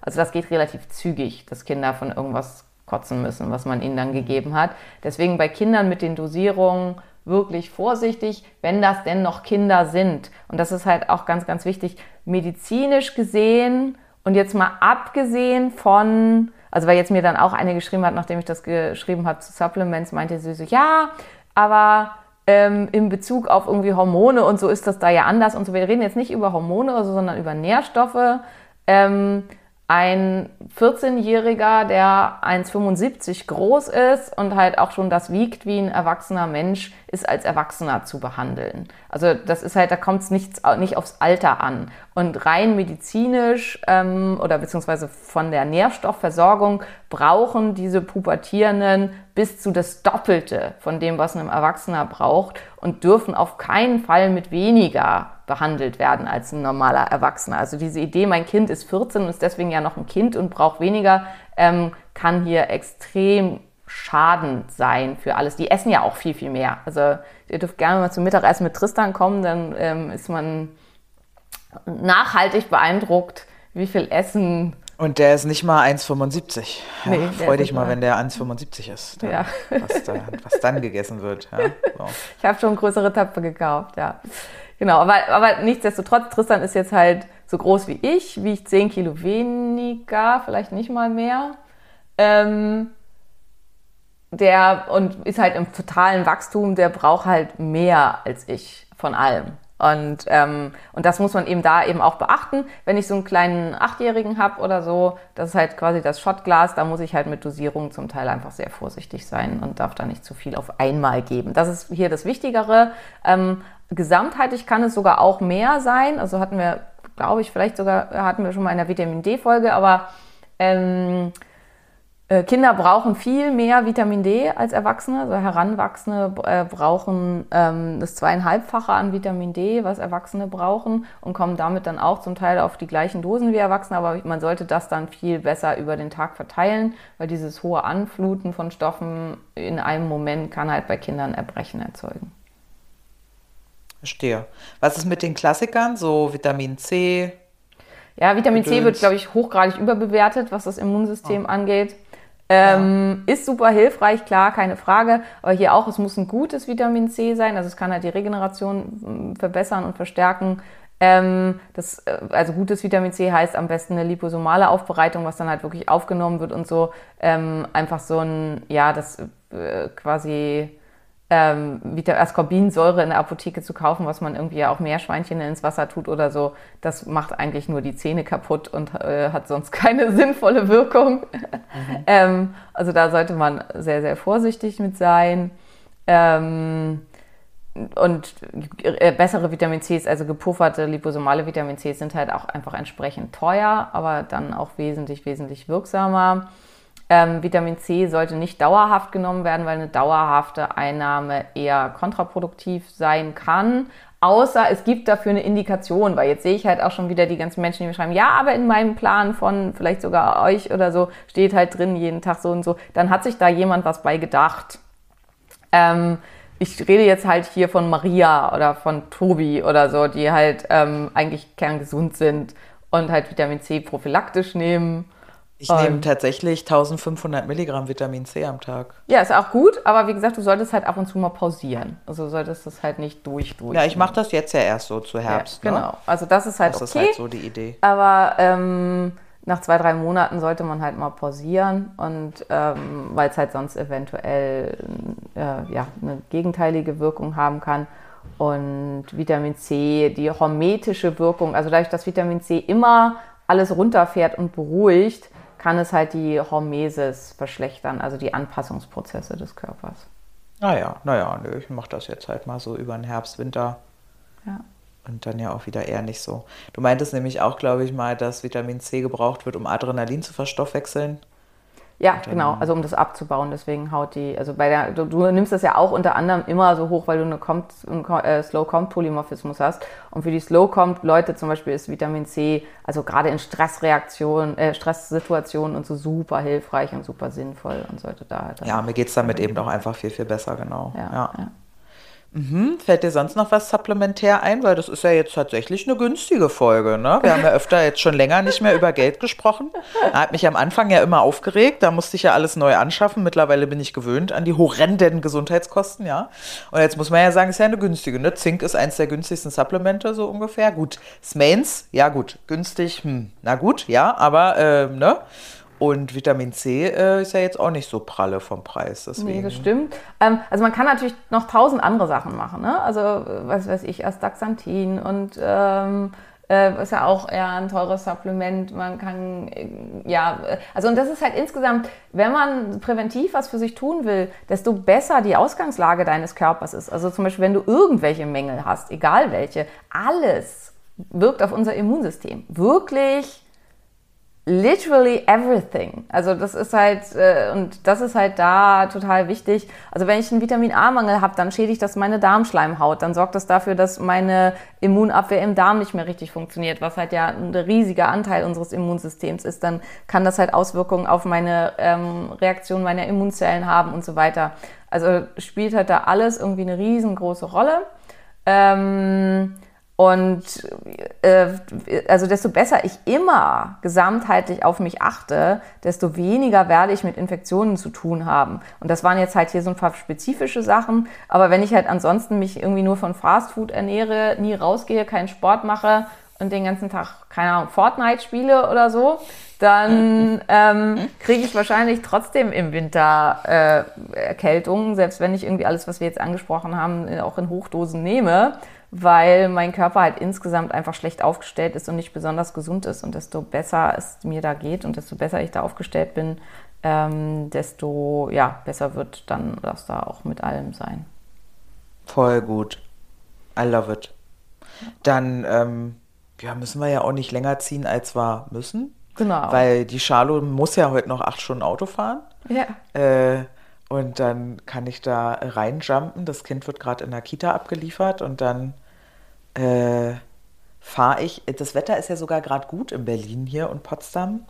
also das geht relativ zügig, dass Kinder von irgendwas kotzen müssen, was man ihnen dann gegeben hat. Deswegen bei Kindern mit den Dosierungen wirklich vorsichtig, wenn das denn noch Kinder sind. Und das ist halt auch ganz, ganz wichtig, medizinisch gesehen und jetzt mal abgesehen von, also weil jetzt mir dann auch eine geschrieben hat, nachdem ich das geschrieben habe zu Supplements, meinte sie so, ja, aber ähm, in Bezug auf irgendwie Hormone und so ist das da ja anders und so. Wir reden jetzt nicht über Hormone, sondern über Nährstoffe ähm, ein 14-Jähriger, der 1,75 groß ist und halt auch schon das wiegt wie ein erwachsener Mensch, ist als Erwachsener zu behandeln. Also das ist halt, da kommt es nicht, nicht aufs Alter an. Und rein medizinisch ähm, oder beziehungsweise von der Nährstoffversorgung brauchen diese Pubertierenden bis zu das Doppelte von dem, was ein Erwachsener braucht und dürfen auf keinen Fall mit weniger behandelt werden als ein normaler Erwachsener. Also diese Idee, mein Kind ist 14 und ist deswegen ja noch ein Kind und braucht weniger, ähm, kann hier extrem schadend sein für alles. Die essen ja auch viel, viel mehr. Also ihr dürft gerne mal zum Mittagessen mit Tristan kommen, dann ähm, ist man nachhaltig beeindruckt, wie viel Essen und der ist nicht mal 1,75. Ja, nee, freu dich mal, wenn der 1,75 ist. Dann, ja. was, da, was, dann gegessen wird. Ja, so. Ich habe schon größere Töpfe gekauft, ja. Genau, aber, aber nichtsdestotrotz, Tristan ist jetzt halt so groß wie ich, wiegt 10 Kilo weniger, vielleicht nicht mal mehr. Ähm, der und ist halt im totalen Wachstum, der braucht halt mehr als ich von allem. Und, ähm, und das muss man eben da eben auch beachten. Wenn ich so einen kleinen Achtjährigen habe oder so, das ist halt quasi das Shotglas, da muss ich halt mit Dosierung zum Teil einfach sehr vorsichtig sein und darf da nicht zu viel auf einmal geben. Das ist hier das Wichtigere. Ähm, gesamtheitlich kann es sogar auch mehr sein. Also hatten wir, glaube ich, vielleicht sogar hatten wir schon mal in der Vitamin D-Folge, aber ähm, äh, Kinder brauchen viel mehr Vitamin D als Erwachsene. Also Heranwachsende äh, brauchen ähm, das zweieinhalbfache an Vitamin D, was Erwachsene brauchen und kommen damit dann auch zum Teil auf die gleichen Dosen wie Erwachsene. Aber man sollte das dann viel besser über den Tag verteilen, weil dieses hohe Anfluten von Stoffen in einem Moment kann halt bei Kindern Erbrechen erzeugen. Verstehe. Was ist mit den Klassikern, so Vitamin C? Ja, Vitamin. C wird, glaube ich, hochgradig überbewertet, was das Immunsystem oh. angeht. Ähm, ja. Ist super hilfreich, klar, keine Frage. Aber hier auch, es muss ein gutes Vitamin C sein. Also es kann halt die Regeneration mm, verbessern und verstärken. Ähm, das, äh, also gutes Vitamin C heißt am besten eine liposomale Aufbereitung, was dann halt wirklich aufgenommen wird und so. Ähm, einfach so ein, ja, das äh, quasi ähm, Ascorbinsäure in der Apotheke zu kaufen, was man irgendwie auch Meerschweinchen ins Wasser tut oder so, das macht eigentlich nur die Zähne kaputt und äh, hat sonst keine sinnvolle Wirkung. Mhm. ähm, also da sollte man sehr, sehr vorsichtig mit sein. Ähm, und äh, bessere Vitamin Cs, also gepufferte liposomale Vitamin Cs, sind halt auch einfach entsprechend teuer, aber dann auch wesentlich, wesentlich wirksamer. Ähm, Vitamin C sollte nicht dauerhaft genommen werden, weil eine dauerhafte Einnahme eher kontraproduktiv sein kann. Außer es gibt dafür eine Indikation, weil jetzt sehe ich halt auch schon wieder die ganzen Menschen, die mir schreiben, ja, aber in meinem Plan von vielleicht sogar euch oder so steht halt drin jeden Tag so und so. Dann hat sich da jemand was bei gedacht. Ähm, ich rede jetzt halt hier von Maria oder von Tobi oder so, die halt ähm, eigentlich kerngesund sind und halt Vitamin C prophylaktisch nehmen ich nehme tatsächlich 1500 Milligramm Vitamin C am Tag. Ja, ist auch gut, aber wie gesagt, du solltest halt ab und zu mal pausieren. Also du solltest das halt nicht durch, durch. Ja, ich mache das jetzt ja erst so zu Herbst. Ja, genau, ne? also das ist halt das okay. Das ist halt so die Idee. Aber ähm, nach zwei, drei Monaten sollte man halt mal pausieren und ähm, weil es halt sonst eventuell äh, ja, eine gegenteilige Wirkung haben kann. Und Vitamin C, die hormetische Wirkung, also dadurch, dass Vitamin C immer alles runterfährt und beruhigt, kann es halt die Hormesis verschlechtern, also die Anpassungsprozesse des Körpers. Naja, naja, nö, ich mache das jetzt halt mal so über den Herbst, Winter. Ja. Und dann ja auch wieder eher nicht so. Du meintest nämlich auch, glaube ich, mal, dass Vitamin C gebraucht wird, um Adrenalin zu verstoffwechseln. Ja, genau, also um das abzubauen. Deswegen haut die, also bei der, du, du, nimmst das ja auch unter anderem immer so hoch, weil du eine Comp, äh, Slow-Comp-Polymorphismus hast. Und für die Slow-Comp-Leute zum Beispiel ist Vitamin C, also gerade in Stressreaktionen, äh, Stresssituationen und so super hilfreich und super sinnvoll und sollte da halt. Ja, mir geht es damit eben auch einfach viel, viel besser, genau. ja. ja. ja. Mhm. Fällt dir sonst noch was supplementär ein? Weil das ist ja jetzt tatsächlich eine günstige Folge. Ne? Wir haben ja öfter jetzt schon länger nicht mehr über Geld gesprochen. Hat mich am Anfang ja immer aufgeregt. Da musste ich ja alles neu anschaffen. Mittlerweile bin ich gewöhnt an die horrenden Gesundheitskosten. ja. Und jetzt muss man ja sagen, es ist ja eine günstige. Ne? Zink ist eins der günstigsten Supplemente, so ungefähr. Gut, Smains, ja gut, günstig, hm, na gut, ja, aber äh, ne? Und Vitamin C äh, ist ja jetzt auch nicht so pralle vom Preis. Deswegen. Nee, das stimmt. Ähm, also man kann natürlich noch tausend andere Sachen machen. Ne? Also was weiß ich, Astaxanthin und ähm, äh, ist ja auch eher ein teures Supplement. Man kann, äh, ja, also und das ist halt insgesamt, wenn man präventiv was für sich tun will, desto besser die Ausgangslage deines Körpers ist. Also zum Beispiel, wenn du irgendwelche Mängel hast, egal welche, alles wirkt auf unser Immunsystem. Wirklich literally everything. Also das ist halt, äh, und das ist halt da total wichtig. Also wenn ich einen Vitamin A-Mangel habe, dann schädigt das meine Darmschleimhaut. Dann sorgt das dafür, dass meine Immunabwehr im Darm nicht mehr richtig funktioniert, was halt ja ein riesiger Anteil unseres Immunsystems ist. Dann kann das halt Auswirkungen auf meine ähm, Reaktion meiner Immunzellen haben und so weiter. Also spielt halt da alles irgendwie eine riesengroße Rolle. Ähm, und äh, also desto besser ich immer gesamtheitlich auf mich achte, desto weniger werde ich mit Infektionen zu tun haben. Und das waren jetzt halt hier so ein paar spezifische Sachen. Aber wenn ich halt ansonsten mich irgendwie nur von Fastfood ernähre, nie rausgehe, keinen Sport mache und den ganzen Tag, keine Ahnung, Fortnite spiele oder so, dann ähm, kriege ich wahrscheinlich trotzdem im Winter äh, Erkältungen, selbst wenn ich irgendwie alles, was wir jetzt angesprochen haben, auch in Hochdosen nehme, weil mein Körper halt insgesamt einfach schlecht aufgestellt ist und nicht besonders gesund ist. Und desto besser es mir da geht und desto besser ich da aufgestellt bin, ähm, desto ja, besser wird dann das da auch mit allem sein. Voll gut. I love it. Dann ähm, ja, müssen wir ja auch nicht länger ziehen, als wir müssen. Genau. Weil die Charlo muss ja heute noch acht Stunden Auto fahren. Ja. Äh, und dann kann ich da reinjumpen. Das Kind wird gerade in der Kita abgeliefert und dann äh, fahre ich. Das Wetter ist ja sogar gerade gut in Berlin hier und Potsdam.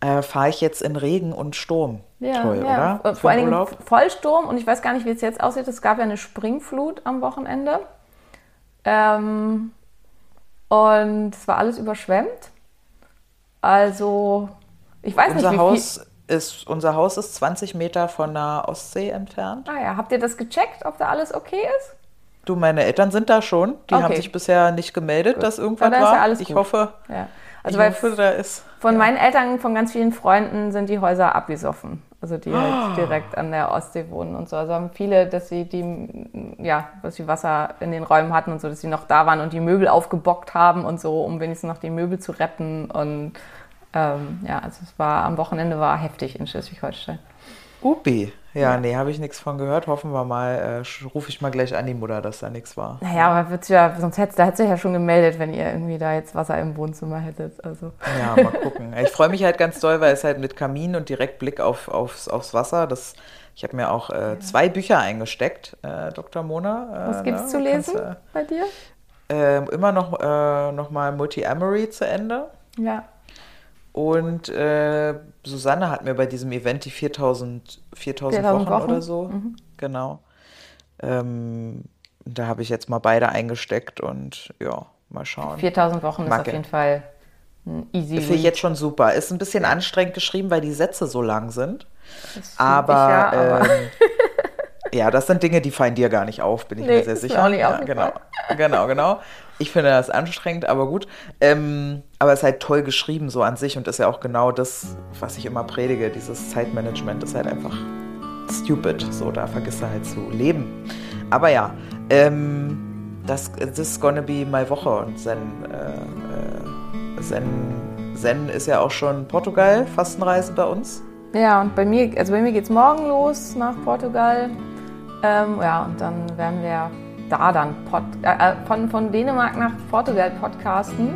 Äh, fahre ich jetzt in Regen und Sturm. Ja, Toll, ja. oder? Vor allen Dingen Vollsturm und ich weiß gar nicht, wie es jetzt aussieht. Es gab ja eine Springflut am Wochenende. Ähm, und es war alles überschwemmt. Also, ich weiß unser nicht, wie Haus viel. ist Unser Haus ist 20 Meter von der Ostsee entfernt. Ah ja, habt ihr das gecheckt, ob da alles okay ist? Du, meine Eltern sind da schon. Die Okay. haben sich bisher nicht gemeldet, dass irgendwas dann ist ja war. alles ich gut. hoffe, Ja. Also, ich hoffe, da ist. von meinen Eltern, von ganz vielen Freunden sind die Häuser abgesoffen. Also die halt direkt an der Ostsee wohnen und so. Also haben viele, dass sie die, ja, dass sie Wasser in den Räumen hatten und so, dass sie noch da waren und die Möbel aufgebockt haben und so, um wenigstens noch die Möbel zu retten. Und ähm, ja, also es war am Wochenende war heftig in Schleswig-Holstein. Upi. Ja, nee, habe ich nichts von gehört. Hoffen wir mal, äh, rufe ich mal gleich an die Mutter, dass da nichts war. Naja, aber wird's ja, sonst hätte, da hätte sich ja schon gemeldet, wenn ihr irgendwie da jetzt Wasser im Wohnzimmer hättet. Also. Ja, mal gucken. Ich freue mich halt ganz doll, weil es halt mit Kamin und direkt Blick auf, aufs, aufs Wasser. Das, ich habe mir auch äh, zwei Bücher eingesteckt, äh, Dr. Mona. Äh, Was gibt's ne, zu kannst, lesen bei dir? Äh, äh, immer noch, äh, noch mal Multi-Amory zu Ende. Ja. Und äh, Susanne hat mir bei diesem Event die 4000, 4000, 4000 Wochen, Wochen. oder so, genau. Ähm, da habe ich jetzt mal beide eingesteckt und ja, mal schauen. 4000 Wochen ist Mag auf er. jeden Fall ein easy Finde ich jetzt schon super. Ist ein bisschen anstrengend geschrieben, weil die Sätze so lang sind. Aber, ja, aber ähm, ja, das sind Dinge, die fallen dir gar nicht auf, bin ich Nee, mir sehr ist sicher. auch nicht ja, genau, genau, genau. Ich finde das anstrengend, aber gut. Ähm, aber es ist halt toll geschrieben so an sich und ist ja auch genau das, was ich immer predige. Dieses Zeitmanagement ist halt einfach stupid. So, da vergisst du halt zu leben. Aber ja, ähm, das this is gonna be my Woche und Zen, äh, äh, Zen, Zen ist ja auch schon Portugal, Fastenreise bei uns. Ja, und bei mir, also bei mir geht's morgen los nach Portugal. Ähm, ja, und dann werden wir da dann Pod, äh, äh, von, von Dänemark nach Portugal podcasten,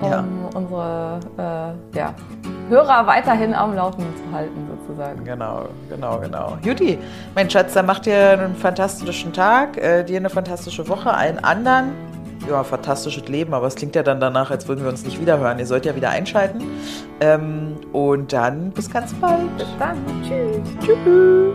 um Ja. unsere äh, ja, Hörer weiterhin am Laufenden zu halten, sozusagen. Genau, genau, genau. Juti, mein Schatz, dann macht dir einen fantastischen Tag, äh, dir eine fantastische Woche, allen anderen. Ja, fantastisches Leben, aber es klingt ja dann danach, als würden wir uns nicht wiederhören. Ihr sollt ja wieder einschalten. Ähm, und dann bis ganz bald. Bis dann. Tschüss. Tschüss.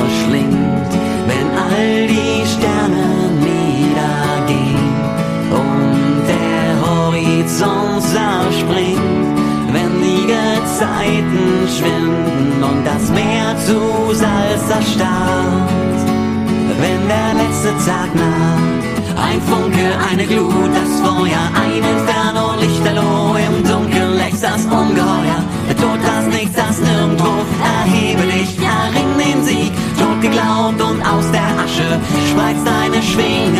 verschlingt, wenn all die Sterne niedergehen und der Horizont zerspringt, wenn die Gezeiten schwinden und das Meer zu Salz erstarrt, wenn der letzte Tag naht. Ein Funke, eine Glut, das Feuer, ein vem.